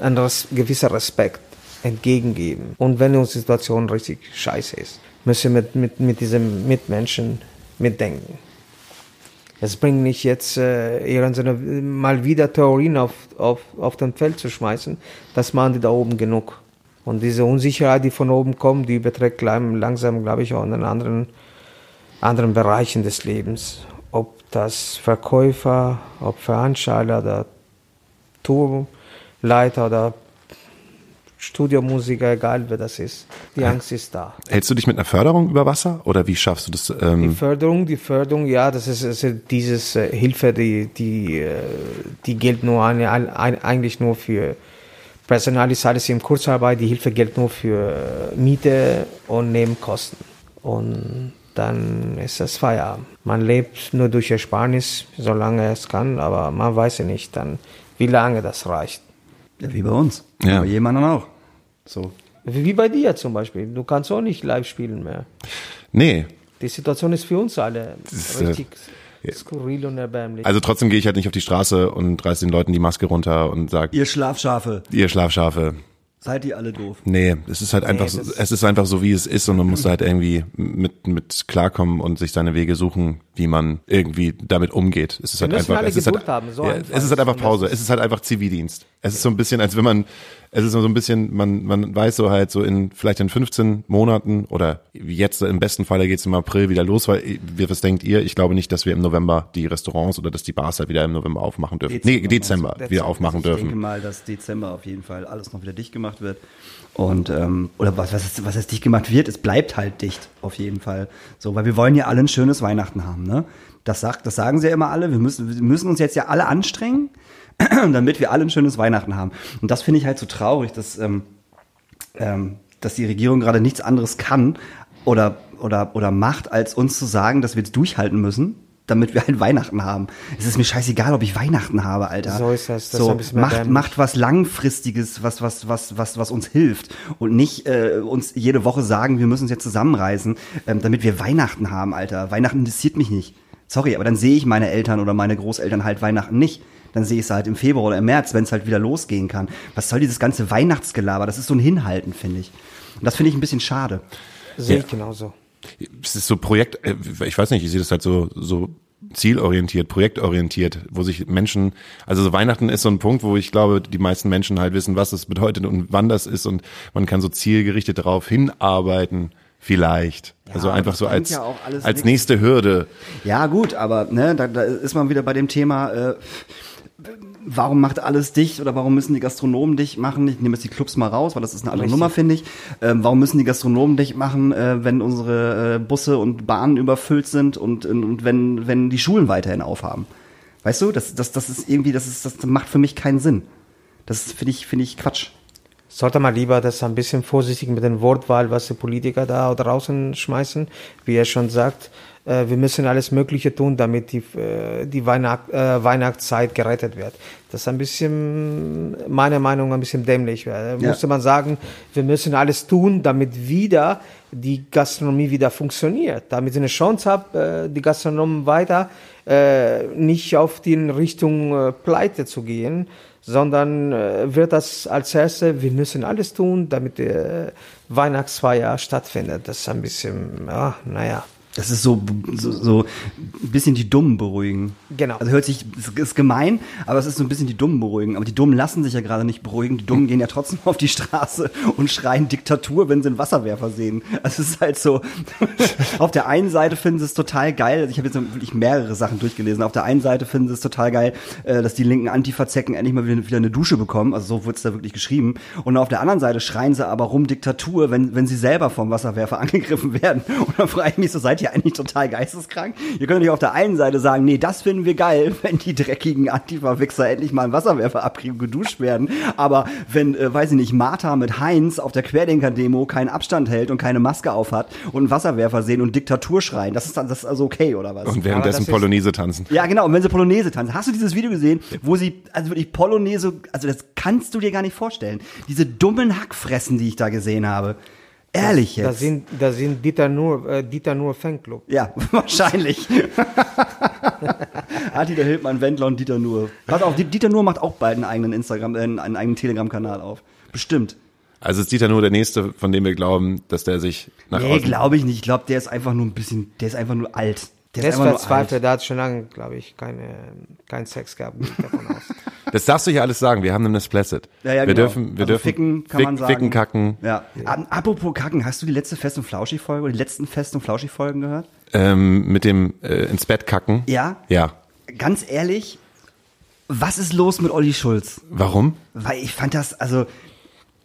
ein gewisser Respekt entgegengeben. Und wenn unsere Situation richtig scheiße ist, müssen wir mit, mit, mit diesen Mitmenschen mitdenken. Es bringt nicht jetzt äh, irgendeine, mal wieder Theorien auf, auf, auf dem Feld zu schmeißen, das machen die da oben genug. Und diese Unsicherheit, die von oben kommt, die überträgt langsam, glaube ich, auch in den anderen, anderen Bereichen des Lebens. Ob das Verkäufer, ob Veranstalter oder Tourleiter oder Studiomusiker, egal wer das ist. Die Angst ist da. Hältst du dich mit einer Förderung über Wasser oder wie schaffst du das? Ähm die Förderung, die Förderung, ja, das ist also dieses äh, Hilfe, die, die, äh, die gilt nur eine, ein, eigentlich nur für Personal, ist alles in Kurzarbeit, die Hilfe gilt nur für äh, Miete und Nebenkosten. Und dann ist das Feierabend. Man lebt nur durch Ersparnis, solange es kann, aber man weiß ja nicht dann, wie lange das reicht. Ja, wie bei uns. Ja. Bei jedem anderen auch. So. Wie bei dir zum Beispiel. Du kannst auch nicht live spielen mehr. nee. Die Situation ist für uns alle ist, äh, richtig skurril und erbärmlich. Also trotzdem gehe ich halt nicht auf die Straße und reiß den Leuten die Maske runter und sag, Ihr Schlafschafe, ihr Schlafschafe. Seid ihr alle doof. Nee, es ist halt einfach das so, es ist einfach so, wie es ist und man muss halt irgendwie mit, mit klarkommen und sich seine Wege suchen, wie man irgendwie damit umgeht. Es ist halt einfach, es ist halt, haben, so ja, einfach es ist halt einfach Pause. Es ist halt einfach Zivildienst. Es ist so ein bisschen, als wenn man, es ist so ein bisschen, man, man weiß so halt so in, vielleicht in 15 Monaten oder jetzt im besten Falle geht es im April wieder los, weil, was denkt ihr? Ich glaube nicht, dass wir im November die Restaurants oder dass die Bars halt wieder im November aufmachen dürfen. nee, Dezember, du? wieder aufmachen Ich denke dürfen. mal, dass Dezember auf jeden Fall alles noch wieder dicht gemacht wird. Und, ähm, oder was, was, was jetzt dicht gemacht wird, es bleibt halt dicht, auf jeden Fall. So, weil wir wollen ja alle ein schönes Weihnachten haben, ne? Das sagt, das sagen sie ja immer alle. Wir müssen, wir müssen uns jetzt ja alle anstrengen, [clears throat] damit wir alle ein schönes Weihnachten haben. Und das finde ich halt so traurig, dass, ähm, ähm, dass die Regierung gerade nichts anderes kann oder, oder, oder macht, als uns zu sagen, dass wir jetzt durchhalten müssen, damit wir halt Weihnachten haben. Es ist mir scheißegal, ob ich Weihnachten habe, Alter. So ist das. Das ist so, bisschen macht, macht was langfristiges, was, was, was, was, was uns hilft und nicht äh, uns jede Woche sagen, wir müssen uns jetzt zusammenreißen, ähm, damit wir Weihnachten haben, Alter. Weihnachten interessiert mich nicht. Sorry, aber dann sehe ich meine Eltern oder meine Großeltern halt Weihnachten nicht. Dann sehe ich sie halt im Februar oder im März, wenn es halt wieder losgehen kann. Was soll dieses ganze Weihnachtsgelaber? Das ist so ein Hinhalten, finde ich. Und das finde ich ein bisschen schade. Sehe ich genauso. Es ist so Projekt, äh, ich weiß nicht, ich sehe das halt so, so zielorientiert, projektorientiert, wo sich Menschen, also so Weihnachten ist so ein Punkt, wo ich glaube, die meisten Menschen halt wissen, was es bedeutet und wann das ist und man kann so zielgerichtet darauf hinarbeiten, vielleicht. also aber einfach das so als, ja als nix. nächste Hürde. Ja, gut, aber ne, da, da ist man wieder bei dem Thema, äh, warum macht alles dicht oder warum müssen die Gastronomen dicht machen? Ich nehme jetzt die Clubs mal raus, weil das ist eine andere Nummer, finde ich. Ähm, warum müssen die Gastronomen dicht machen, äh, wenn unsere äh, Busse und Bahnen überfüllt sind und, und wenn, wenn die Schulen weiterhin aufhaben? Weißt du, das, das, das ist irgendwie, das ist, das macht für mich keinen Sinn. Das finde ich, finde ich Quatsch. Sollte man lieber das ein bisschen vorsichtig mit den Wortwahl, was die Politiker da draußen schmeißen. Wie er schon sagt, äh, wir müssen alles Mögliche tun, damit die, äh, die Weihnacht, äh, Weihnachtszeit gerettet wird. Das ist ein bisschen, meiner Meinung nach, ein bisschen dämlich. Da Ja. musste man sagen, wir müssen alles tun, damit wieder die Gastronomie wieder funktioniert. Damit sie eine Chance äh, die Gastronomen weiter nicht auf die Richtung Pleite zu gehen, sondern äh, wird das als erste, wir müssen alles tun, damit die Weihnachtsfeier stattfindet. Das ist ein bisschen, ja, naja. Das ist so, so, so ein bisschen die Dummen beruhigen. Genau. Also hört sich, es ist gemein, aber es ist so ein bisschen die Dummen beruhigen. Aber die Dummen lassen sich ja gerade nicht beruhigen. Die Dummen gehen ja trotzdem auf die Straße und schreien Diktatur, wenn sie einen Wasserwerfer sehen. Also es ist halt so, [laughs] auf der einen Seite finden sie es total geil. Also ich habe jetzt wirklich mehrere Sachen durchgelesen. Auf der einen Seite finden sie es total geil, äh, dass die linken Antifa-Zecken endlich mal wieder, wieder eine Dusche bekommen. Also so wurde es da wirklich geschrieben. Und auf der anderen Seite schreien sie aber rum Diktatur, wenn, wenn sie selber vom Wasserwerfer [laughs] angegriffen werden. Und dann frage ich mich so, seid ihr eigentlich total geisteskrank? Ihr könnt nicht auf der einen Seite sagen, nee, das finden wir geil, [laughs] wenn die dreckigen Antifa-Wichser endlich mal einen Wasserwerfer abkriegen und geduscht werden. Aber wenn, äh, weiß ich nicht, Martha mit Heinz auf der Querdenker-Demo keinen Abstand hält und keine Maske aufhat und einen Wasserwerfer sehen und Diktatur schreien, das ist, dann- das ist also okay, oder was? Und währenddessen Polonaise tanzen. Ja, genau. Und wenn sie Polonaise tanzen. Hast du dieses Video gesehen, wo sie, also wirklich Polonaise, also das kannst du dir gar nicht vorstellen. Diese dummen Hackfressen, die ich da gesehen habe. Ehrlich Da jetzt? sind, da sind Dieter Nur, äh, Dieter Nur Fanclub. ja, [laughs] wahrscheinlich. [laughs] Hat Dieter Hildmann, Wendler und Dieter Nuhr. Pass auf, Dieter Nuhr macht auch bald einen eigenen Instagram, äh, einen eigenen Telegram-Kanal auf. Bestimmt. Also ist Dieter nur der Nächste, von dem wir glauben, dass der sich nach Nee, glaube ich nicht. Ich glaube, der ist einfach nur ein bisschen, der ist einfach nur alt. Der, Der ist ist einfach nur alt. verzweifelt, der hat schon lange, glaube ich, keine, keinen Sex gehabt, gehe ich davon aus. [laughs] Das darfst du hier alles sagen, wir haben eine Placid. Ja, ja, wir genau. dürfen, wir also dürfen ficken kann fick- man sagen. ficken, kacken. Ja. Apropos kacken, hast du die letzte Fest- und Flauschi-Folge oder die letzten Fest- und Flauschi-Folgen gehört? Ähm, mit dem äh, ins Bett kacken. Ja. Ja. Ganz ehrlich, was ist los mit Olli Schulz? Warum? Weil ich fand das, also,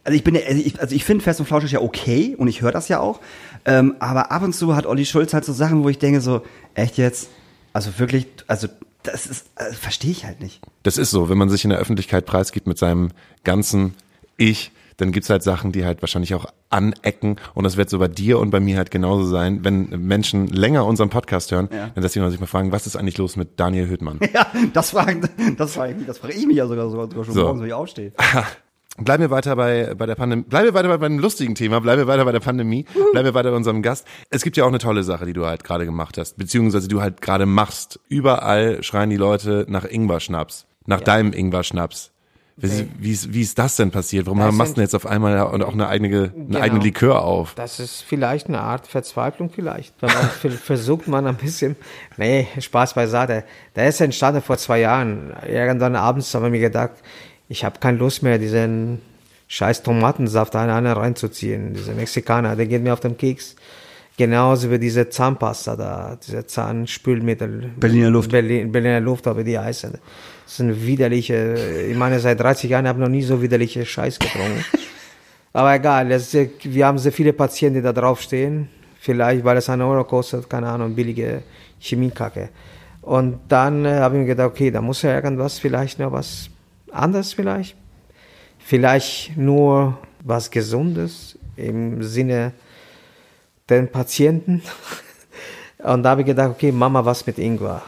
also ich bin, ja- also ich, also ich finde Fest und Flauschig ja okay und ich höre das ja auch. Ähm, aber ab und zu hat Olli Schulz halt so Sachen, wo ich denke so, echt jetzt? Also wirklich, also das ist, also, verstehe ich halt nicht. Das ist so, wenn man sich in der Öffentlichkeit preisgibt mit seinem ganzen Ich, dann gibt's halt Sachen, die halt wahrscheinlich auch anecken und das wird so bei dir und bei mir halt genauso sein, wenn Menschen länger unseren Podcast hören, Ja. dann dass sie sich mal fragen, was ist eigentlich los mit Daniel Hüttmann? [laughs] Ja, das frage das frag ich, mich- das frage ich mich ja sogar, sogar, sogar schon So. morgens, wenn ich aufstehe. [laughs] Bleiben wir weiter bei, bei der Pandemie, bleiben wir weiter bei einem lustigen Thema, bleiben wir weiter bei der Pandemie, bleiben wir weiter bei unserem Gast. Es gibt ja auch eine tolle Sache, die du halt gerade gemacht hast, beziehungsweise du halt gerade machst. Überall schreien die Leute nach Ingwer-Schnaps, nach deinem Ingwer-Schnaps. Wie, ist- wie, ist, wie ist das denn passiert? Warum Das machst du denn jetzt auf einmal auch eine eigene, eine Genau. eigene Likör auf? Das ist vielleicht eine Art Verzweiflung vielleicht. Man [laughs] versucht man ein bisschen, nee, Spaß beiseite. Der ist entstanden vor zwei Jahren. Irgendwann abends haben wir mir gedacht, ich habe keine Lust mehr, diesen scheiß Tomatensaft einer einer reinzuziehen. Diese Mexikaner, der geht mir auf den Keks. Genauso wie diese Zahnpasta da, diese Zahnspülmittel. Berliner Luft. Berlin, Berliner Luft, aber die heißen. Das sind widerliche, ich meine, seit 30 Jahren habe ich noch nie so widerliche Scheiß getrunken. [laughs] Aber egal, ist, wir haben sehr viele Patienten, die da draufstehen. Vielleicht, weil es einen Euro kostet, keine Ahnung, billige Chemiekacke. Und dann äh, habe ich mir gedacht, okay, da muss ja irgendwas, vielleicht noch was anderes vielleicht. Vielleicht nur was Gesundes im Sinne den Patienten. [laughs] Und da habe ich gedacht, okay, Mama, was mit Ingwer?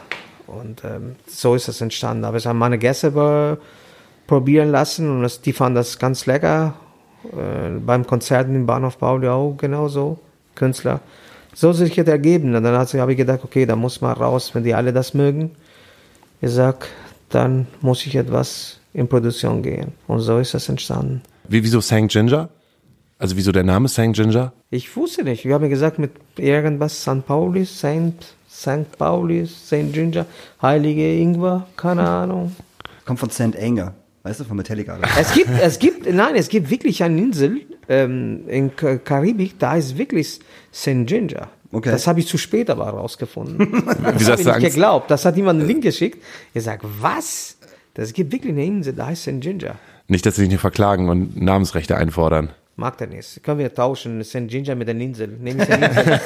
Und ähm, so ist es entstanden. Aber ich habe meine Gäste probieren lassen und das, die fanden das ganz lecker. Äh, beim Konzerten im Bahnhof Pauli auch genauso, Künstler. So sich das ergeben. Und dann habe ich gedacht, okay, da muss man raus, wenn die alle das mögen. Ich sag, dann muss ich etwas in Produktion gehen. Und so ist das entstanden. Wie, wieso St. Ginger? Also wieso der Name St. Ginger? Ich wusste nicht. Wir haben gesagt mit irgendwas St. Pauli, St. St. Pauli, St. Ginger, Heilige Ingwer, keine Ahnung. Kommt von St. Anger, weißt du, von Metallica. Es gibt, es gibt, nein, es gibt wirklich eine Insel ähm, in Ka- Karibik, da ist wirklich St. Ginger. Okay. Das habe ich zu spät aber herausgefunden. [laughs] Wieso Das habe hast ich du nicht Angst? geglaubt. Das hat jemand einen Link geschickt. Ich sage, was? Das gibt wirklich eine Insel, da heißt St. Ginger. Nicht, dass sie dich nicht verklagen und Namensrechte einfordern. Mag der nicht. Können wir tauschen, St. Ginger mit der Insel. Nehme ich den Insel. [laughs]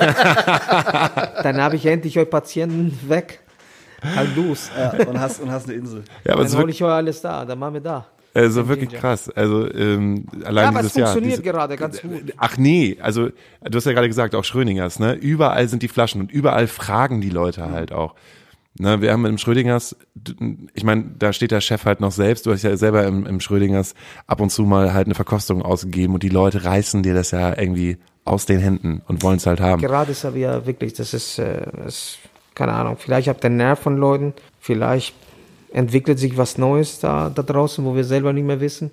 Dann habe ich endlich euch Patienten weg. Halt los. Ja, und hast, und hast eine Insel. Ja, aber es Dann hole ich euch alles da, dann machen wir da. Also wirklich krass. Also ähm, allein Ja, aber es dieses Jahr. funktioniert diese- gerade ganz gut. Ach nee, also du hast ja gerade gesagt, auch Schrödingers, ne? Überall sind die Flaschen und überall fragen die Leute halt auch. Ne, wir haben im Schrödingers, ich meine, da steht der Chef halt noch selbst, du hast ja selber im, im Schrödingers ab und zu mal halt eine Verkostung ausgegeben und die Leute reißen dir das ja irgendwie aus den Händen und wollen es halt haben. Gerade ist aber ja wirklich, das ist, äh, das, keine Ahnung, vielleicht habt ihr Nerv von Leuten, vielleicht entwickelt sich was Neues da, da draußen, wo wir selber nicht mehr wissen.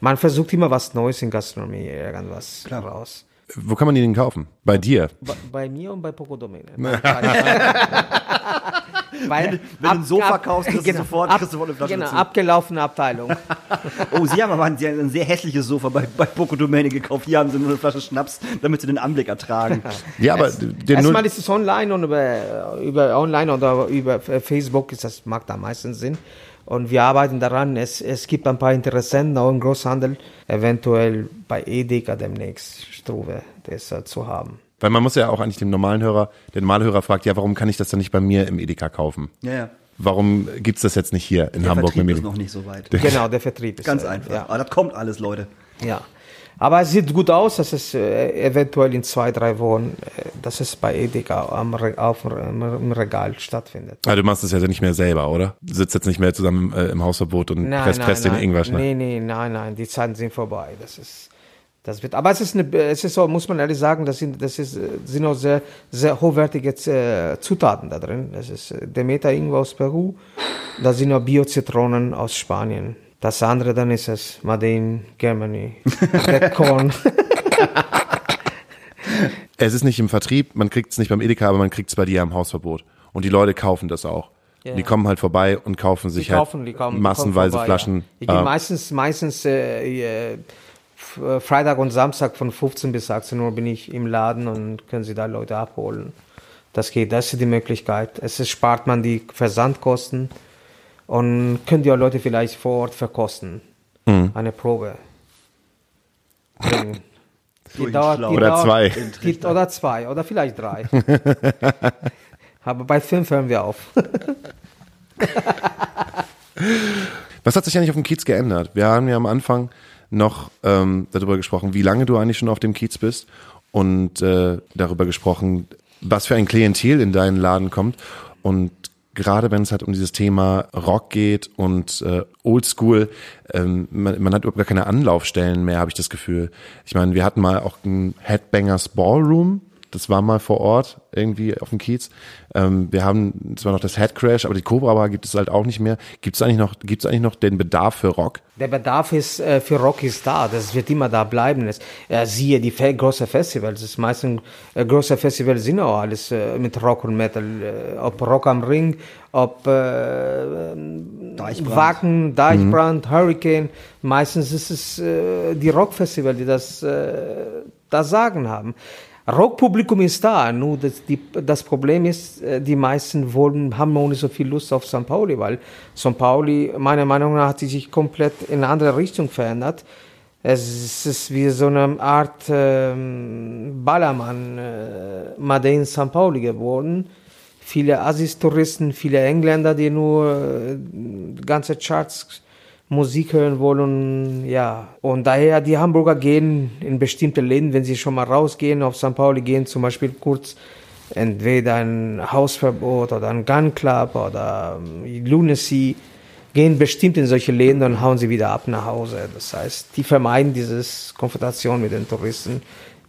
Man versucht immer was Neues in Gastronomie, irgendwas raus. Wo kann man die denn kaufen? Bei dir? Bei, bei mir und bei Poco Domene. [laughs] Weil, wenn du ein Sofa kaufst, kriegst du sofort- ab, kriegst du sofort eine Flasche Genau, dazu. abgelaufene Abteilung. [laughs] Oh, sie haben aber ein, haben ein sehr hässliches Sofa bei, bei Poco Domäne gekauft. Hier haben sie nur eine Flasche Schnaps, damit sie den Anblick ertragen. [laughs] Ja, aber der Erstmal ist es online und über, über online oder über Facebook ist das macht am meisten Sinn. Und wir arbeiten daran. Es, es gibt ein paar Interessenten auch im Großhandel, eventuell bei Edeka demnächst Struve das äh, zu haben. weil man muss ja auch eigentlich dem normalen Hörer, der normale Hörer fragt, ja, warum kann ich das dann nicht bei mir im Edeka kaufen? Ja, ja. Warum gibt's das jetzt nicht hier in Der Hamburg Vertrieb mit ist mir? noch nicht so weit. Genau, der Vertrieb ist Ganz äh, einfach. Ja, Aber das kommt alles, Leute. ja. Aber es sieht gut aus, dass es äh, eventuell in zwei, drei Wochen, äh, dass es bei Edeka am, Re- auf, dem im Regal stattfindet. Ah, du machst das ja nicht mehr selber, oder? Du sitzt jetzt nicht mehr zusammen äh, im Hausverbot und Nein, presst, nein, presst den nein. Ingwer schnell. Nee, nee, nein, nein, die Zeiten sind vorbei. Das ist, Das wird, aber es ist, eine, es ist so, muss man ehrlich sagen, das sind, das ist, sind auch sehr, sehr hochwertige Zutaten da drin. Das ist Demeter irgendwo aus Peru, da sind auch Bio-Zitronen aus Spanien. Das andere dann ist es Made in Germany, Red Corn. [laughs] Es ist nicht im Vertrieb, man kriegt es nicht beim Edeka, aber man kriegt es bei dir am Hausverbot. Und die Leute kaufen das auch. Ja. Die kommen halt vorbei und kaufen sich Die kaufen, halt kommen, die massenweise kommen vorbei, Flaschen. Ja. Ich gehe äh, meistens, meistens äh, äh, äh, Freitag und Samstag von 15 bis 18 Uhr bin ich im Laden und können Sie da Leute abholen. Das geht, das ist die Möglichkeit. Es ist, spart man die Versandkosten und können die auch Leute vielleicht vor Ort verkosten. Mhm. Eine Probe. Die dauert, die Oder dauert, zwei. Die, oder zwei, oder vielleicht drei. [laughs] Aber bei fünf hören wir auf. [laughs] Was hat sich eigentlich auf dem Kiez geändert? Wir haben ja am Anfang noch ähm, darüber gesprochen, wie lange du eigentlich schon auf dem Kiez bist und äh, darüber gesprochen, was für ein Klientel in deinen Laden kommt. Und gerade wenn es halt um dieses Thema Rock geht und äh, Oldschool, ähm, man, man hat überhaupt gar keine Anlaufstellen mehr, habe ich das Gefühl. Ich meine, wir hatten mal auch ein Headbangers Ballroom, das war mal vor Ort irgendwie auf dem Kiez. Ähm, wir haben zwar noch das Headcrash, aber die Cobra Bar gibt es halt auch nicht mehr. Gibt es eigentlich noch, gibt es eigentlich noch den Bedarf für Rock? Der Bedarf ist äh, für Rock ist da, das wird immer da bleiben. Das, äh, siehe die fe großen Festivals, das meisten äh, große Festivals sind auch alles äh, mit Rock und Metal, äh, ob Rock am Ring, ob äh, Deichbrand. Wacken, Deichbrand, Hurricane. Meistens ist es äh, die Rockfestivals, die das, äh, das Sagen haben. Rockpublikum ist da, nur das, die, das Problem ist, äh, die meisten wollen, haben auch nicht so viel Lust auf St. Pauli, weil St. Pauli, meiner Meinung nach, hat sich komplett in eine andere Richtung verändert. Es ist wie so eine Art ähm, Ballermann, äh, Made in St. Pauli geworden. Viele Assis-Touristen, viele Engländer, die nur äh, ganze Charts Musik hören wollen, ja. Und daher, die Hamburger gehen in bestimmte Läden, wenn sie schon mal rausgehen, auf St. Pauli gehen, zum Beispiel kurz entweder ein Hausverbot oder ein Gun Club oder ähm, Lunacy, gehen bestimmt in solche Läden und hauen sie wieder ab nach Hause. Das heißt, die vermeiden dieses Konfrontation mit den Touristen.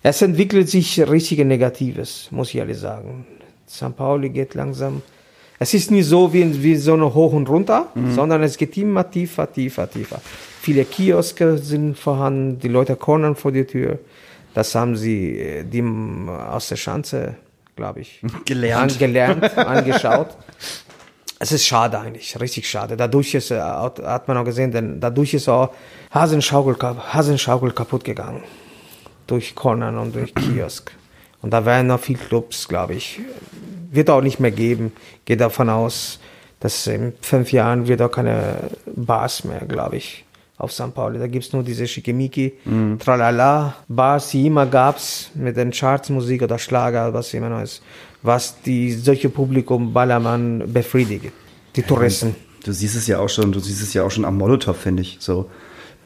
Es entwickelt sich richtige Negatives, muss ich ehrlich sagen. St. Pauli geht langsam es ist nicht so wie, wie so eine Hoch und runter, sondern es geht immer tiefer, tiefer, tiefer. Viele Kioske sind vorhanden, die Leute cornern vor die Tür. Das haben sie äh, die m, aus der Schanze, glaube ich, [laughs] Gelernt. An, gelernt, [laughs] angeschaut. Es ist schade eigentlich, richtig schade. Dadurch ist, äh, hat man auch gesehen, denn dadurch ist auch Hasenschaukel, Hasenschaukel kaputt gegangen. Durch Cornern und durch Kiosk. Und da werden noch viele Clubs, glaube ich. Wird auch nicht mehr geben. Gehe davon aus, dass in fünf Jahren wird auch keine Bars mehr, glaube ich, auf St. Pauli. Da gibt's nur diese Schickimicki, Tralala, Bars, die immer gab's mit den Chartsmusik oder Schlager, was immer noch ist, was die solche Publikum Ballermann befriedigt. Die Touristen. Du siehst es ja auch schon, du siehst es ja auch schon am Molotow, finde ich, so.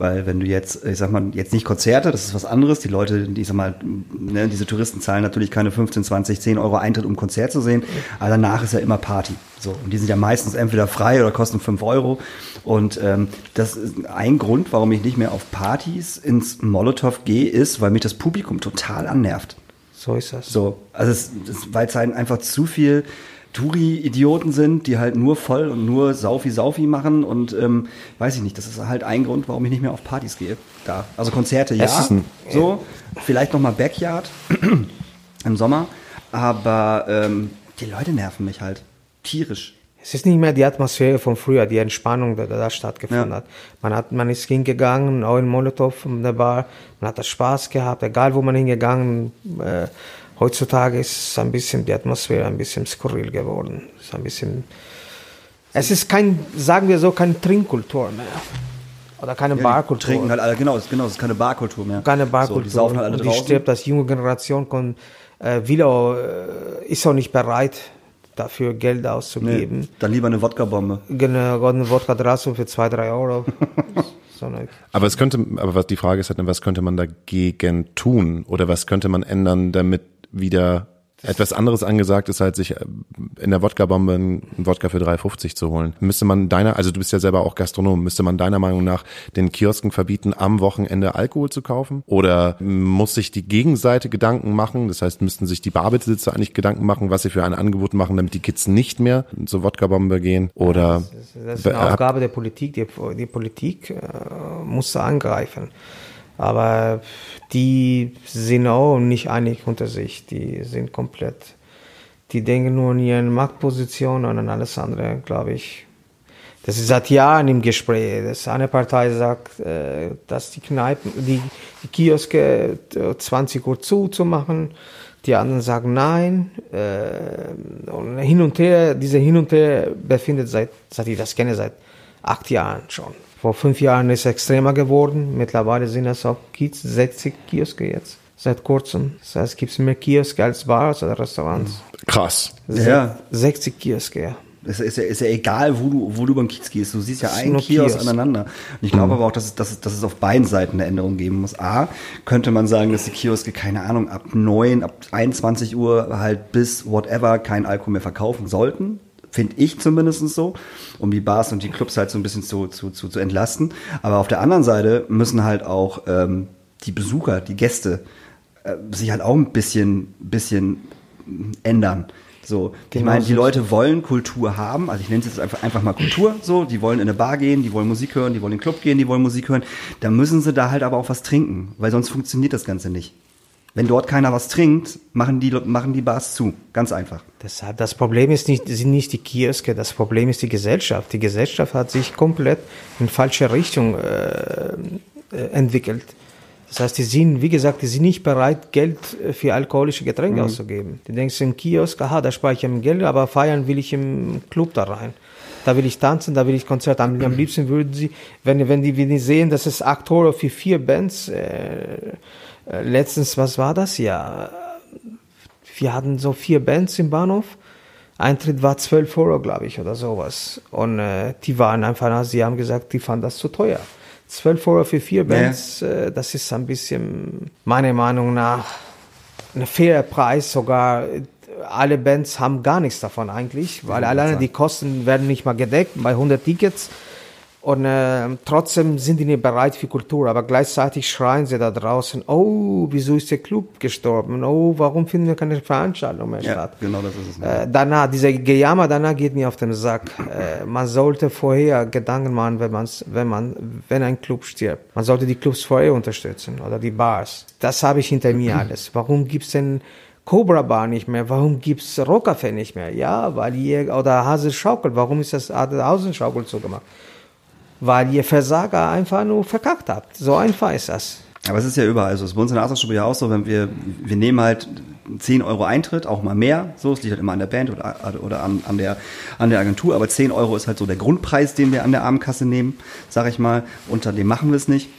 Weil wenn du jetzt, ich sag mal, jetzt nicht Konzerte, das ist was anderes. Die Leute, die, ich sag mal, ne, diese Touristen zahlen natürlich keine 15, 20, 10 Euro Eintritt, um ein Konzert zu sehen. Aber danach ist ja immer Party. So. Und die sind ja meistens entweder frei oder kosten 5 Euro. Und ähm, das ist ein Grund, warum ich nicht mehr auf Partys ins Molotow gehe, ist, weil mich das Publikum total annervt. So ist das. So, also es, es, weil es halt einfach zu viel Touri-Idioten sind, die halt nur voll und nur Saufi-Saufi machen und ähm, weiß ich nicht, das ist halt ein Grund, warum ich nicht mehr auf Partys gehe. Da. Also Konzerte, ja, Es ist ein- so, vielleicht nochmal Backyard [clears throat] im Sommer, aber ähm, die Leute nerven mich halt tierisch. Es ist nicht mehr die Atmosphäre von früher, die Entspannung, die da stattgefunden Ja. hat. Man hat, man ist hingegangen, auch in Molotow, in der Bar, man hat das Spaß gehabt, egal wo man hingegangen. Äh, heutzutage ist ein bisschen die Atmosphäre ein bisschen skurril geworden. Es ist ein bisschen, es ist kein, sagen wir so, keine Trinkkultur mehr. Oder keine Ja, die Barkultur. Trinken halt alle, genau, das, genau, das ist keine Barkultur mehr. keine So, Barkultur. die saufen halt alle und die stirbt, das junge Generation kon, äh, will auch, äh, ist auch nicht bereit, dafür Geld Nee, auszugeben. dann lieber eine Wodka-Bombe. Genau, eine Wodka Drasso für zwei, drei Euro. [laughs] so eine, Aber es könnte, aber was die Frage ist halt, was könnte man dagegen tun? Oder was könnte man ändern, damit wieder Etwas anderes angesagt ist halt, sich äh, in der Wodka-Bombe einen Wodka für 3,50 zu holen. Müsste man deiner, also du bist ja selber auch Gastronom, müsste man deiner Meinung nach den Kiosken verbieten, am Wochenende Alkohol zu kaufen? Oder muss sich die Gegenseite Gedanken machen? Das heißt, müssten sich die Barbesitzer eigentlich Gedanken machen, was sie für ein Angebot machen, damit die Kids nicht mehr zur Wodka-Bombe gehen? Oder Das ist eine Aufgabe der Politik. Die, die Politik äh, muss angreifen. Aber die sind auch nicht einig unter sich. Die sind komplett, die denken nur an ihre Machtposition und an alles andere, glaube ich. Das ist seit Jahren im Gespräch. Das eine Partei sagt, äh, dass die Kneipen, die, die Kioske äh, 20 Uhr zu, zu machen. Die anderen sagen nein. Äh, und hin und her, diese Hin und Her befindet seit, seit ich das kenne, seit acht Jahren schon. Vor fünf Jahren ist es extremer geworden. Mittlerweile sind es auch Kiez, 60 Kioske jetzt. Seit kurzem. Das heißt, es gibt mehr Kioske als Bars oder Restaurants. krass. Ja. 60 Kioske, ja. Es ist ja, ist ja egal, wo du, wo du beim Kiez gehst. Du siehst ja einen Kiosk, Kiosk. aneinander. Und ich glaube aber auch, dass es, dass, es, dass es auf beiden Seiten eine Änderung geben muss. A, könnte man sagen, dass die Kioske, keine Ahnung, ab 9, ab 21 Uhr halt bis whatever kein Alkohol mehr verkaufen sollten. Finde ich zumindest so, um die Bars und die Clubs halt so ein bisschen zu, zu, zu, zu entlasten. Aber auf der anderen Seite müssen halt auch ähm, die Besucher, die Gäste, äh, sich halt auch ein bisschen, bisschen ändern. So, ich Genau meine, die. Leute wollen Kultur haben, also ich nenne es jetzt einfach, einfach mal Kultur, so, die wollen in eine Bar gehen, die wollen Musik hören, die wollen in den Club gehen, die wollen Musik hören, da müssen sie da halt aber auch was trinken, weil sonst funktioniert das Ganze nicht. Wenn dort keiner was trinkt, machen die, machen die Bars zu, ganz einfach. Deshalb, das Problem ist nicht, sind nicht die Kioske, das Problem ist die Gesellschaft. Die Gesellschaft hat sich komplett in falsche Richtung äh, äh, entwickelt. Das heißt, die sind, wie gesagt, die sind nicht bereit, Geld äh, für alkoholische Getränke auszugeben. Die denken im Kiosk, aha, da spare ich im Geld, aber feiern will ich im Club da rein. Da will ich tanzen, da will ich Konzert. Am, am liebsten würden sie, wenn, wenn, die, wenn die sehen, dass es acht Euro für vier Bands, äh, letztens, was war das? Ja, wir hatten so vier Bands im Bahnhof. Eintritt war 12 Euro, glaube ich, oder sowas. Und äh, die waren einfach, sie haben gesagt, die fanden das zu teuer. 12 Euro für vier Bands, äh, das ist ein bisschen, meiner Meinung nach, ein fairer Preis. Sogar äh, alle Bands haben gar nichts davon eigentlich, weil alleine die Kosten werden nicht mal gedeckt bei 100 Tickets. Und äh, trotzdem sind die nicht bereit für Kultur, aber gleichzeitig schreien sie da draußen, oh, wieso ist der Club gestorben? Oh, warum finden wir keine Veranstaltung mehr statt? genau das ist es. Äh, danach, dieser Gejammer danach geht mir auf den Sack. Äh, man sollte vorher Gedanken machen, wenn, man's, wenn, man, wenn ein Club stirbt. Man sollte die Clubs vorher unterstützen oder die Bars. Das habe ich hinter mir alles. Warum gibt's denn Cobra Bar nicht mehr? Warum gibt's Rockcafé nicht mehr? Ja, weil ihr, oder Hase Schaukel, warum ist das Hausenschaukel zugemacht? Weil ihr Versager einfach nur verkackt habt. So einfach ist das. Aber es ist ja überall so. Es ist bei uns in der Asterstube ja auch so, wenn wir, wir nehmen halt 10 Euro Eintritt, auch mal mehr. So, es liegt halt immer an der Band oder, oder an, an, der, an der Agentur. Aber 10 Euro ist halt so der Grundpreis, den wir an der Abendkasse nehmen, sag ich mal. Unter dem machen wir es nicht.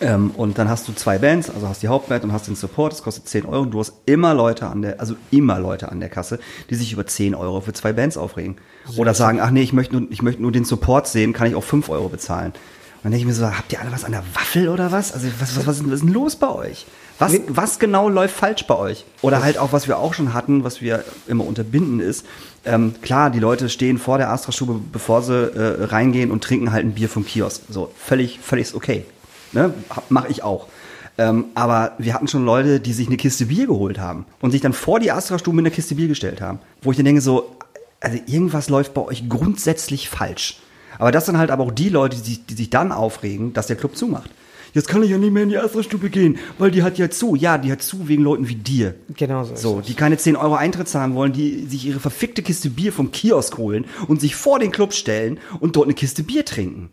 Ähm, und dann hast du zwei Bands, also hast die Hauptband und hast den Support, das kostet 10 Euro und du hast immer Leute an der, also immer Leute an der Kasse, die sich über 10 Euro für zwei Bands aufregen. Oder sagen, ach nee, ich möchte nur, ich möchte nur den Support sehen, kann ich auch 5 Euro bezahlen. Und dann denke ich mir so, habt ihr alle was an der Waffel oder was? Also was, was, was, ist, was ist denn los bei euch? Was, was genau läuft falsch bei euch? Oder halt auch, was wir auch schon hatten, was wir immer unterbinden ist, ähm, klar, die Leute stehen vor der Astra-Stube, bevor sie äh, reingehen und trinken halt ein Bier vom Kiosk. So, völlig, völlig okay. Ne? Mache ich auch. Ähm, aber wir hatten schon Leute, die sich eine Kiste Bier geholt haben und sich dann vor die Astra-Stube mit einer Kiste Bier gestellt haben. Wo ich dann denke so, also irgendwas läuft bei euch grundsätzlich falsch. Aber das sind halt aber auch die Leute, die, die sich dann aufregen, dass der Club zumacht. Jetzt kann ich ja nicht mehr in die Astra-Stube gehen, weil die hat ja zu. Ja, die hat zu wegen Leuten wie dir. Genau so. So, die keine 10 Euro Eintritt zahlen wollen, die sich ihre verfickte Kiste Bier vom Kiosk holen und sich vor den Club stellen und dort eine Kiste Bier trinken.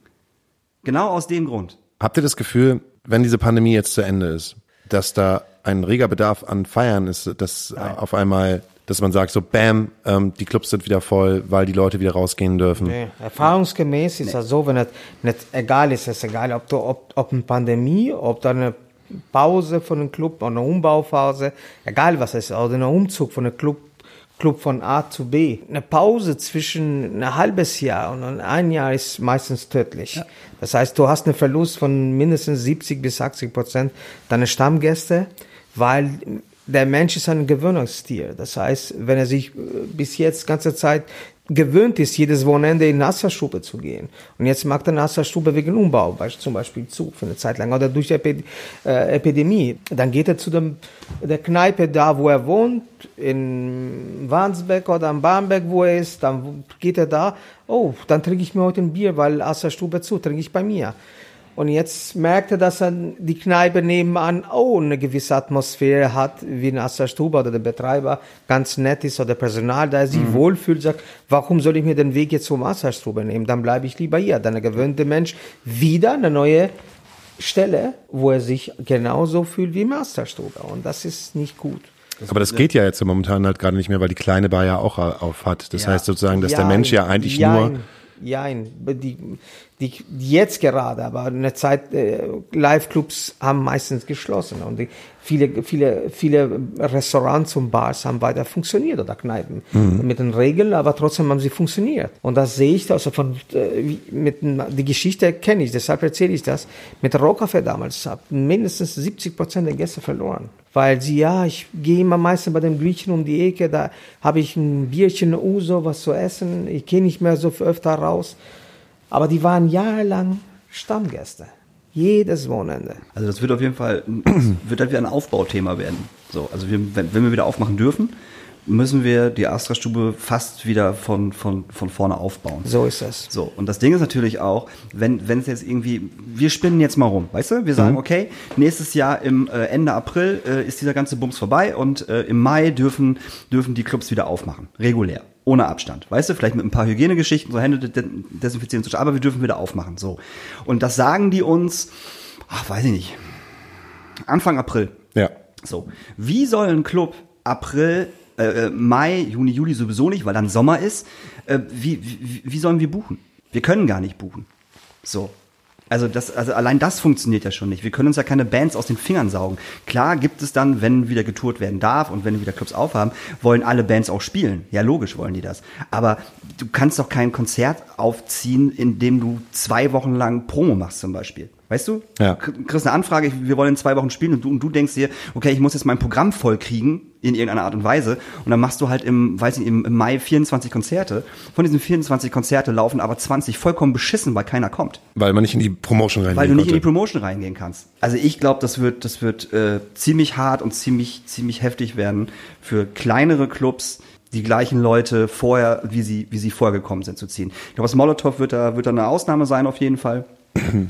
Genau aus dem Grund. Habt ihr das Gefühl, wenn diese Pandemie jetzt zu Ende ist, dass da ein reger Bedarf an Feiern ist, dass äh, auf einmal, dass man sagt, so bam, ähm, die Clubs sind wieder voll, weil die Leute wieder rausgehen dürfen. Nee, erfahrungsgemäß ist das so, wenn es nicht egal ist, es ist egal, ob, du, ob, ob eine Pandemie, ob da eine Pause von einem Club, eine Umbauphase, egal was es ist, oder ein Umzug von einem Club, Club von A zu B. Eine Pause zwischen ein halbes Jahr und ein Jahr ist meistens tödlich. Das heißt, du hast einen Verlust von mindestens 70 bis 80 Prozent deiner Stammgäste, weil der Mensch ist ein Gewöhnungstier. Das heißt, wenn er sich äh, bis jetzt ganze Zeit gewöhnt ist, jedes Wochenende in Nasserstube zu gehen. Und jetzt macht er Nasserstube wegen Umbau, zum Beispiel zu für eine Zeit lang oder durch die Epi äh, Epidemie. Dann geht er zu dem, der Kneipe da, wo er wohnt, in Wandsbeck oder am Barmbek, wo er ist. Dann geht er da, oh, dann trinke ich mir heute ein Bier, weil Nasserstube zu, trinke ich bei mir. Und jetzt merkt er, dass er die Kneipe nebenan auch eine gewisse Atmosphäre hat, wie in Asserstube oder der Betreiber ganz nett ist oder Personal, da er sich Mhm. wohlfühlt, sagt, warum soll ich mir den Weg jetzt zum Asserstube nehmen? Dann bleibe ich lieber hier. Dann gewöhnt der Mensch wieder eine neue Stelle, wo er sich genauso fühlt wie im Asserstube. Und das ist nicht gut. Aber das geht ja jetzt momentan halt gerade nicht mehr, weil die kleine Bar ja auch auf hat. Das Ja. heißt sozusagen, dass der Jein, Mensch ja eigentlich jein, nur Jein, die, die, jetzt gerade, aber eine Zeit, äh, Live-Clubs haben meistens geschlossen und die, viele, viele, viele Restaurants und Bars haben weiter funktioniert oder Kneipen Mhm. mit den Regeln, aber trotzdem haben sie funktioniert. Und das sehe ich, also von, äh, mit, die Geschichte kenne ich, deshalb erzähle ich das. Mit Rockcafé damals habe mindestens 70 Prozent der Gäste verloren. Weil sie, ja, ich gehe immer meistens bei dem Griechen um die Ecke, da habe ich ein Bierchen, Uso, was zu essen, ich gehe nicht mehr so öfter raus. Aber die waren jahrelang Stammgäste. Jedes Wochenende. Also das wird auf jeden Fall, wird halt wieder ein Aufbauthema werden. So, also wir, wenn, wenn wir wieder aufmachen dürfen, müssen wir die Astra-Stube fast wieder von, von, von vorne aufbauen. So ist es. So, und das Ding ist natürlich auch, wenn wenn es jetzt irgendwie, wir spinnen jetzt mal rum, weißt du? Wir sagen, okay, nächstes Jahr im äh, Ende April äh, ist dieser ganze Bums vorbei und äh, im Mai dürfen, dürfen die Clubs wieder aufmachen, regulär, ohne Abstand, weißt du? Vielleicht mit ein paar Hygienegeschichten, so Hände de- desinfizieren, so, aber wir dürfen wieder aufmachen, so. Und das sagen die uns, ach, weiß ich nicht, Anfang April. ja. So, wie soll ein Club April, äh, äh, Mai, Juni, Juli sowieso nicht, weil dann Sommer ist, äh, wie, wie, wie sollen wir buchen? Wir können gar nicht buchen. So. Also das, also allein das funktioniert ja schon nicht. Wir können uns ja keine Bands aus den Fingern saugen. Klar gibt es dann, wenn wieder getourt werden darf und wenn wieder Clubs aufhaben, wollen alle Bands auch spielen. Ja, logisch wollen die das. Aber du kannst doch kein Konzert aufziehen, in dem du zwei Wochen lang Promo machst zum Beispiel. Weißt du? Ja. Kriegst eine Anfrage, wir wollen in zwei Wochen spielen und du, und du denkst dir, okay, ich muss jetzt mein Programm voll kriegen in irgendeiner Art und Weise und dann machst du halt im, weiß nicht, im, im Mai 24 Konzerte. Von diesen 24 Konzerte laufen aber 20 vollkommen beschissen, weil keiner kommt. Weil man nicht in die Promotion reingehen Weil du nicht in die konnte. Promotion reingehen kannst. Also ich glaube, das wird, das wird äh, ziemlich hart und ziemlich, ziemlich heftig werden für kleinere Clubs, die gleichen Leute vorher, wie sie, wie sie vorher gekommen sind, zu ziehen. Ich glaube, das Molotow wird da, wird da eine Ausnahme sein auf jeden Fall.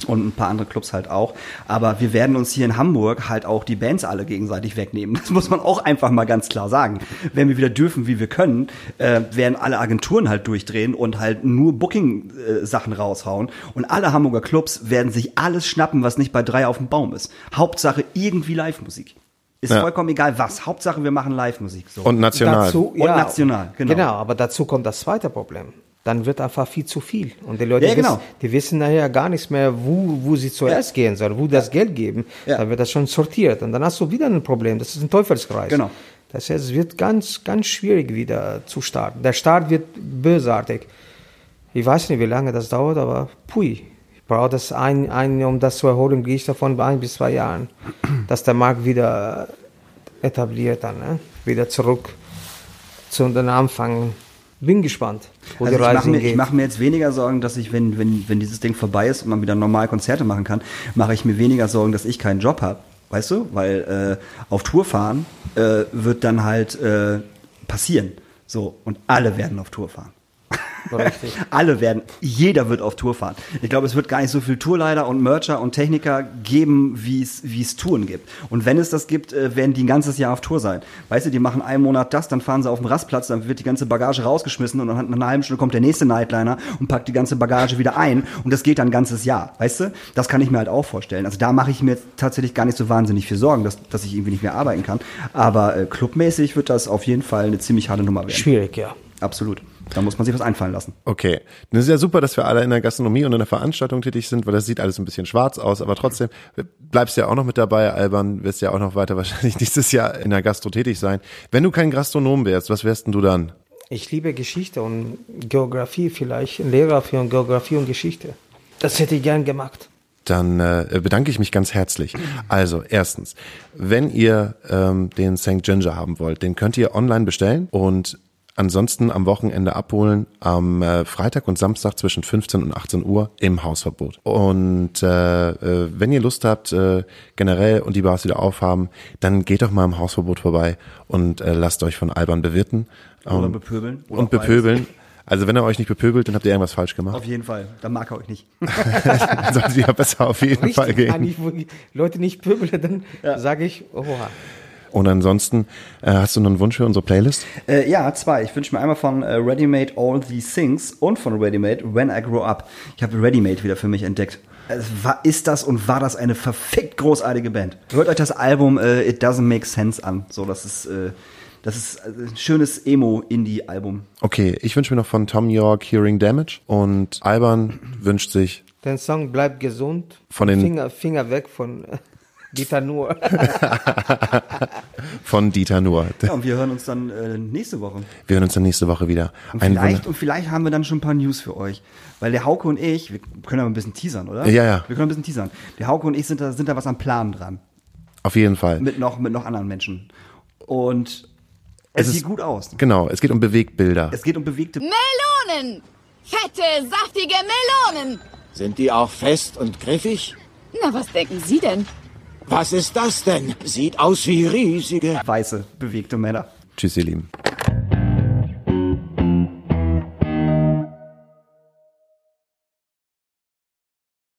Und ein paar andere Clubs halt auch. Aber wir werden uns hier in Hamburg halt auch die Bands alle gegenseitig wegnehmen. Das muss man auch einfach mal ganz klar sagen. Wenn wir wieder dürfen, wie wir können, äh, werden alle Agenturen halt durchdrehen und halt nur Booking-Sachen raushauen. Und alle Hamburger Clubs werden sich alles schnappen, was nicht bei drei auf dem Baum ist. Hauptsache irgendwie Live-Musik. Ist Ja. vollkommen egal was. Hauptsache wir machen Live-Musik. So. Und national. Dazu, Und national, genau. Genau, aber dazu kommt das zweite Problem. Dann wird einfach viel zu viel. Und die Leute Ja, genau. wissen, die wissen nachher gar nichts mehr, wo, wo sie zuerst gehen sollen, wo das Geld geben. Ja. Dann wird das schon sortiert. Und dann hast du wieder ein Problem. Das ist ein Teufelskreis. Genau. Das heißt, es wird ganz, ganz schwierig wieder zu starten. Der Start wird bösartig. Ich weiß nicht, wie lange das dauert, aber pui. Ich brauche das ein, ein, um das zu erholen, gehe ich davon bei ein bis zwei Jahren, [clears throat] dass der Markt wieder etabliert dann, ne? wieder zurück zu den Anfang. Bin gespannt, wo Also die ich mache Reise mir, ich mach mir jetzt weniger Sorgen, dass ich, wenn, wenn, wenn dieses Ding vorbei ist und man wieder normal Konzerte machen kann, mache ich mir weniger Sorgen, dass ich keinen Job habe. Weißt du? Weil äh, auf Tour fahren äh, wird dann halt äh, passieren. So, und alle werden auf Tour fahren. Richtig. [laughs] Alle werden, jeder wird auf Tour fahren. Ich glaube, es wird gar nicht so viel Tourleiter und Mercher und Techniker geben, wie es wie es Touren gibt. Und wenn es das gibt, äh, werden die ein ganzes Jahr auf Tour sein. Weißt du, die machen einen Monat das, dann fahren sie auf den Rastplatz, dann wird die ganze Bagage rausgeschmissen und dann nach einer halben Stunde kommt der nächste Nightliner und packt die ganze Bagage wieder ein und das geht dann ein ganzes Jahr. Weißt du? Das kann ich mir halt auch vorstellen. Also da mache ich mir tatsächlich gar nicht so wahnsinnig viel Sorgen, dass, dass ich irgendwie nicht mehr arbeiten kann. Aber äh, clubmäßig wird das auf jeden Fall eine ziemlich harte Nummer werden. Schwierig, ja. Absolut. Da muss man sich was einfallen lassen. Okay. Das ist ja super, dass wir alle in der Gastronomie und in der Veranstaltung tätig sind, weil das sieht alles ein bisschen schwarz aus, aber trotzdem bleibst du ja auch noch mit dabei, Alban, wirst ja auch noch weiter [laughs] wahrscheinlich dieses Jahr in der Gastro tätig sein. Wenn du kein Gastronom wärst, was wärst denn du dann? Ich liebe Geschichte und Geografie, vielleicht ein Lehrer für Geografie und Geschichte. Das hätte ich gern gemacht. dann äh, bedanke ich mich ganz herzlich. Also erstens, wenn ihr ähm, den St. Ginger haben wollt, den könnt ihr online bestellen und ansonsten am Wochenende abholen, am äh, Freitag und Samstag zwischen 15 und 18 Uhr im Hausverbot. Und äh, äh, wenn ihr Lust habt, äh, generell und die Bars wieder aufhaben, dann geht doch mal im Hausverbot vorbei und äh, lasst euch von Alban bewirten. Oder Ähm, bepöbeln. Oder und bepöbeln. Also wenn er euch nicht bepöbelt, dann habt ihr irgendwas falsch gemacht. Auf jeden Fall. Dann mag er euch nicht. [laughs] Dann solltet ihr besser auf jeden Fall Richtig, gehen. wenn ich Leute nicht pöbeln, dann sage ich, oha. Und ansonsten, äh, hast du noch einen Wunsch für unsere Playlist? Äh, ja, zwei. Ich wünsche mir einmal von äh, Ready Made All These Things und von Ready Made When I Grow Up. Ich habe Ready Made wieder für mich entdeckt. War, ist das und war das eine verfickt großartige Band. Hört euch das Album äh, It Doesn't Make Sense an. So, das ist, äh, das ist äh, ein schönes Emo-Indie-Album. Okay, ich wünsche mir noch von Tom York Hearing Damage und Alban wünscht sich Den Song bleibt gesund. Von den- Finger, Finger weg von äh, Dieter Nuhr. [laughs] von Dieter Nuhr. Ja, und wir hören uns dann äh, nächste Woche. Wir hören uns dann nächste Woche wieder. Und Ein vielleicht, Wunder- und vielleicht haben wir dann schon ein paar News für euch. Weil der Hauke und ich, wir können aber ein bisschen teasern, oder? Ja, ja. Wir können ein bisschen teasern. Der Hauke und ich sind da, sind da was am Plan dran. Auf jeden Fall. Mit noch, mit noch anderen Menschen. Und es, Es sieht ist- gut aus. Genau, es geht um Bewegtbilder. Es geht um bewegte Melonen! Fette, saftige Melonen! Sind die auch fest und griffig? Na, was denken Sie denn? Was ist das denn? Sieht aus wie riesige. weiße, bewegte Männer. Tschüss, ihr Lieben.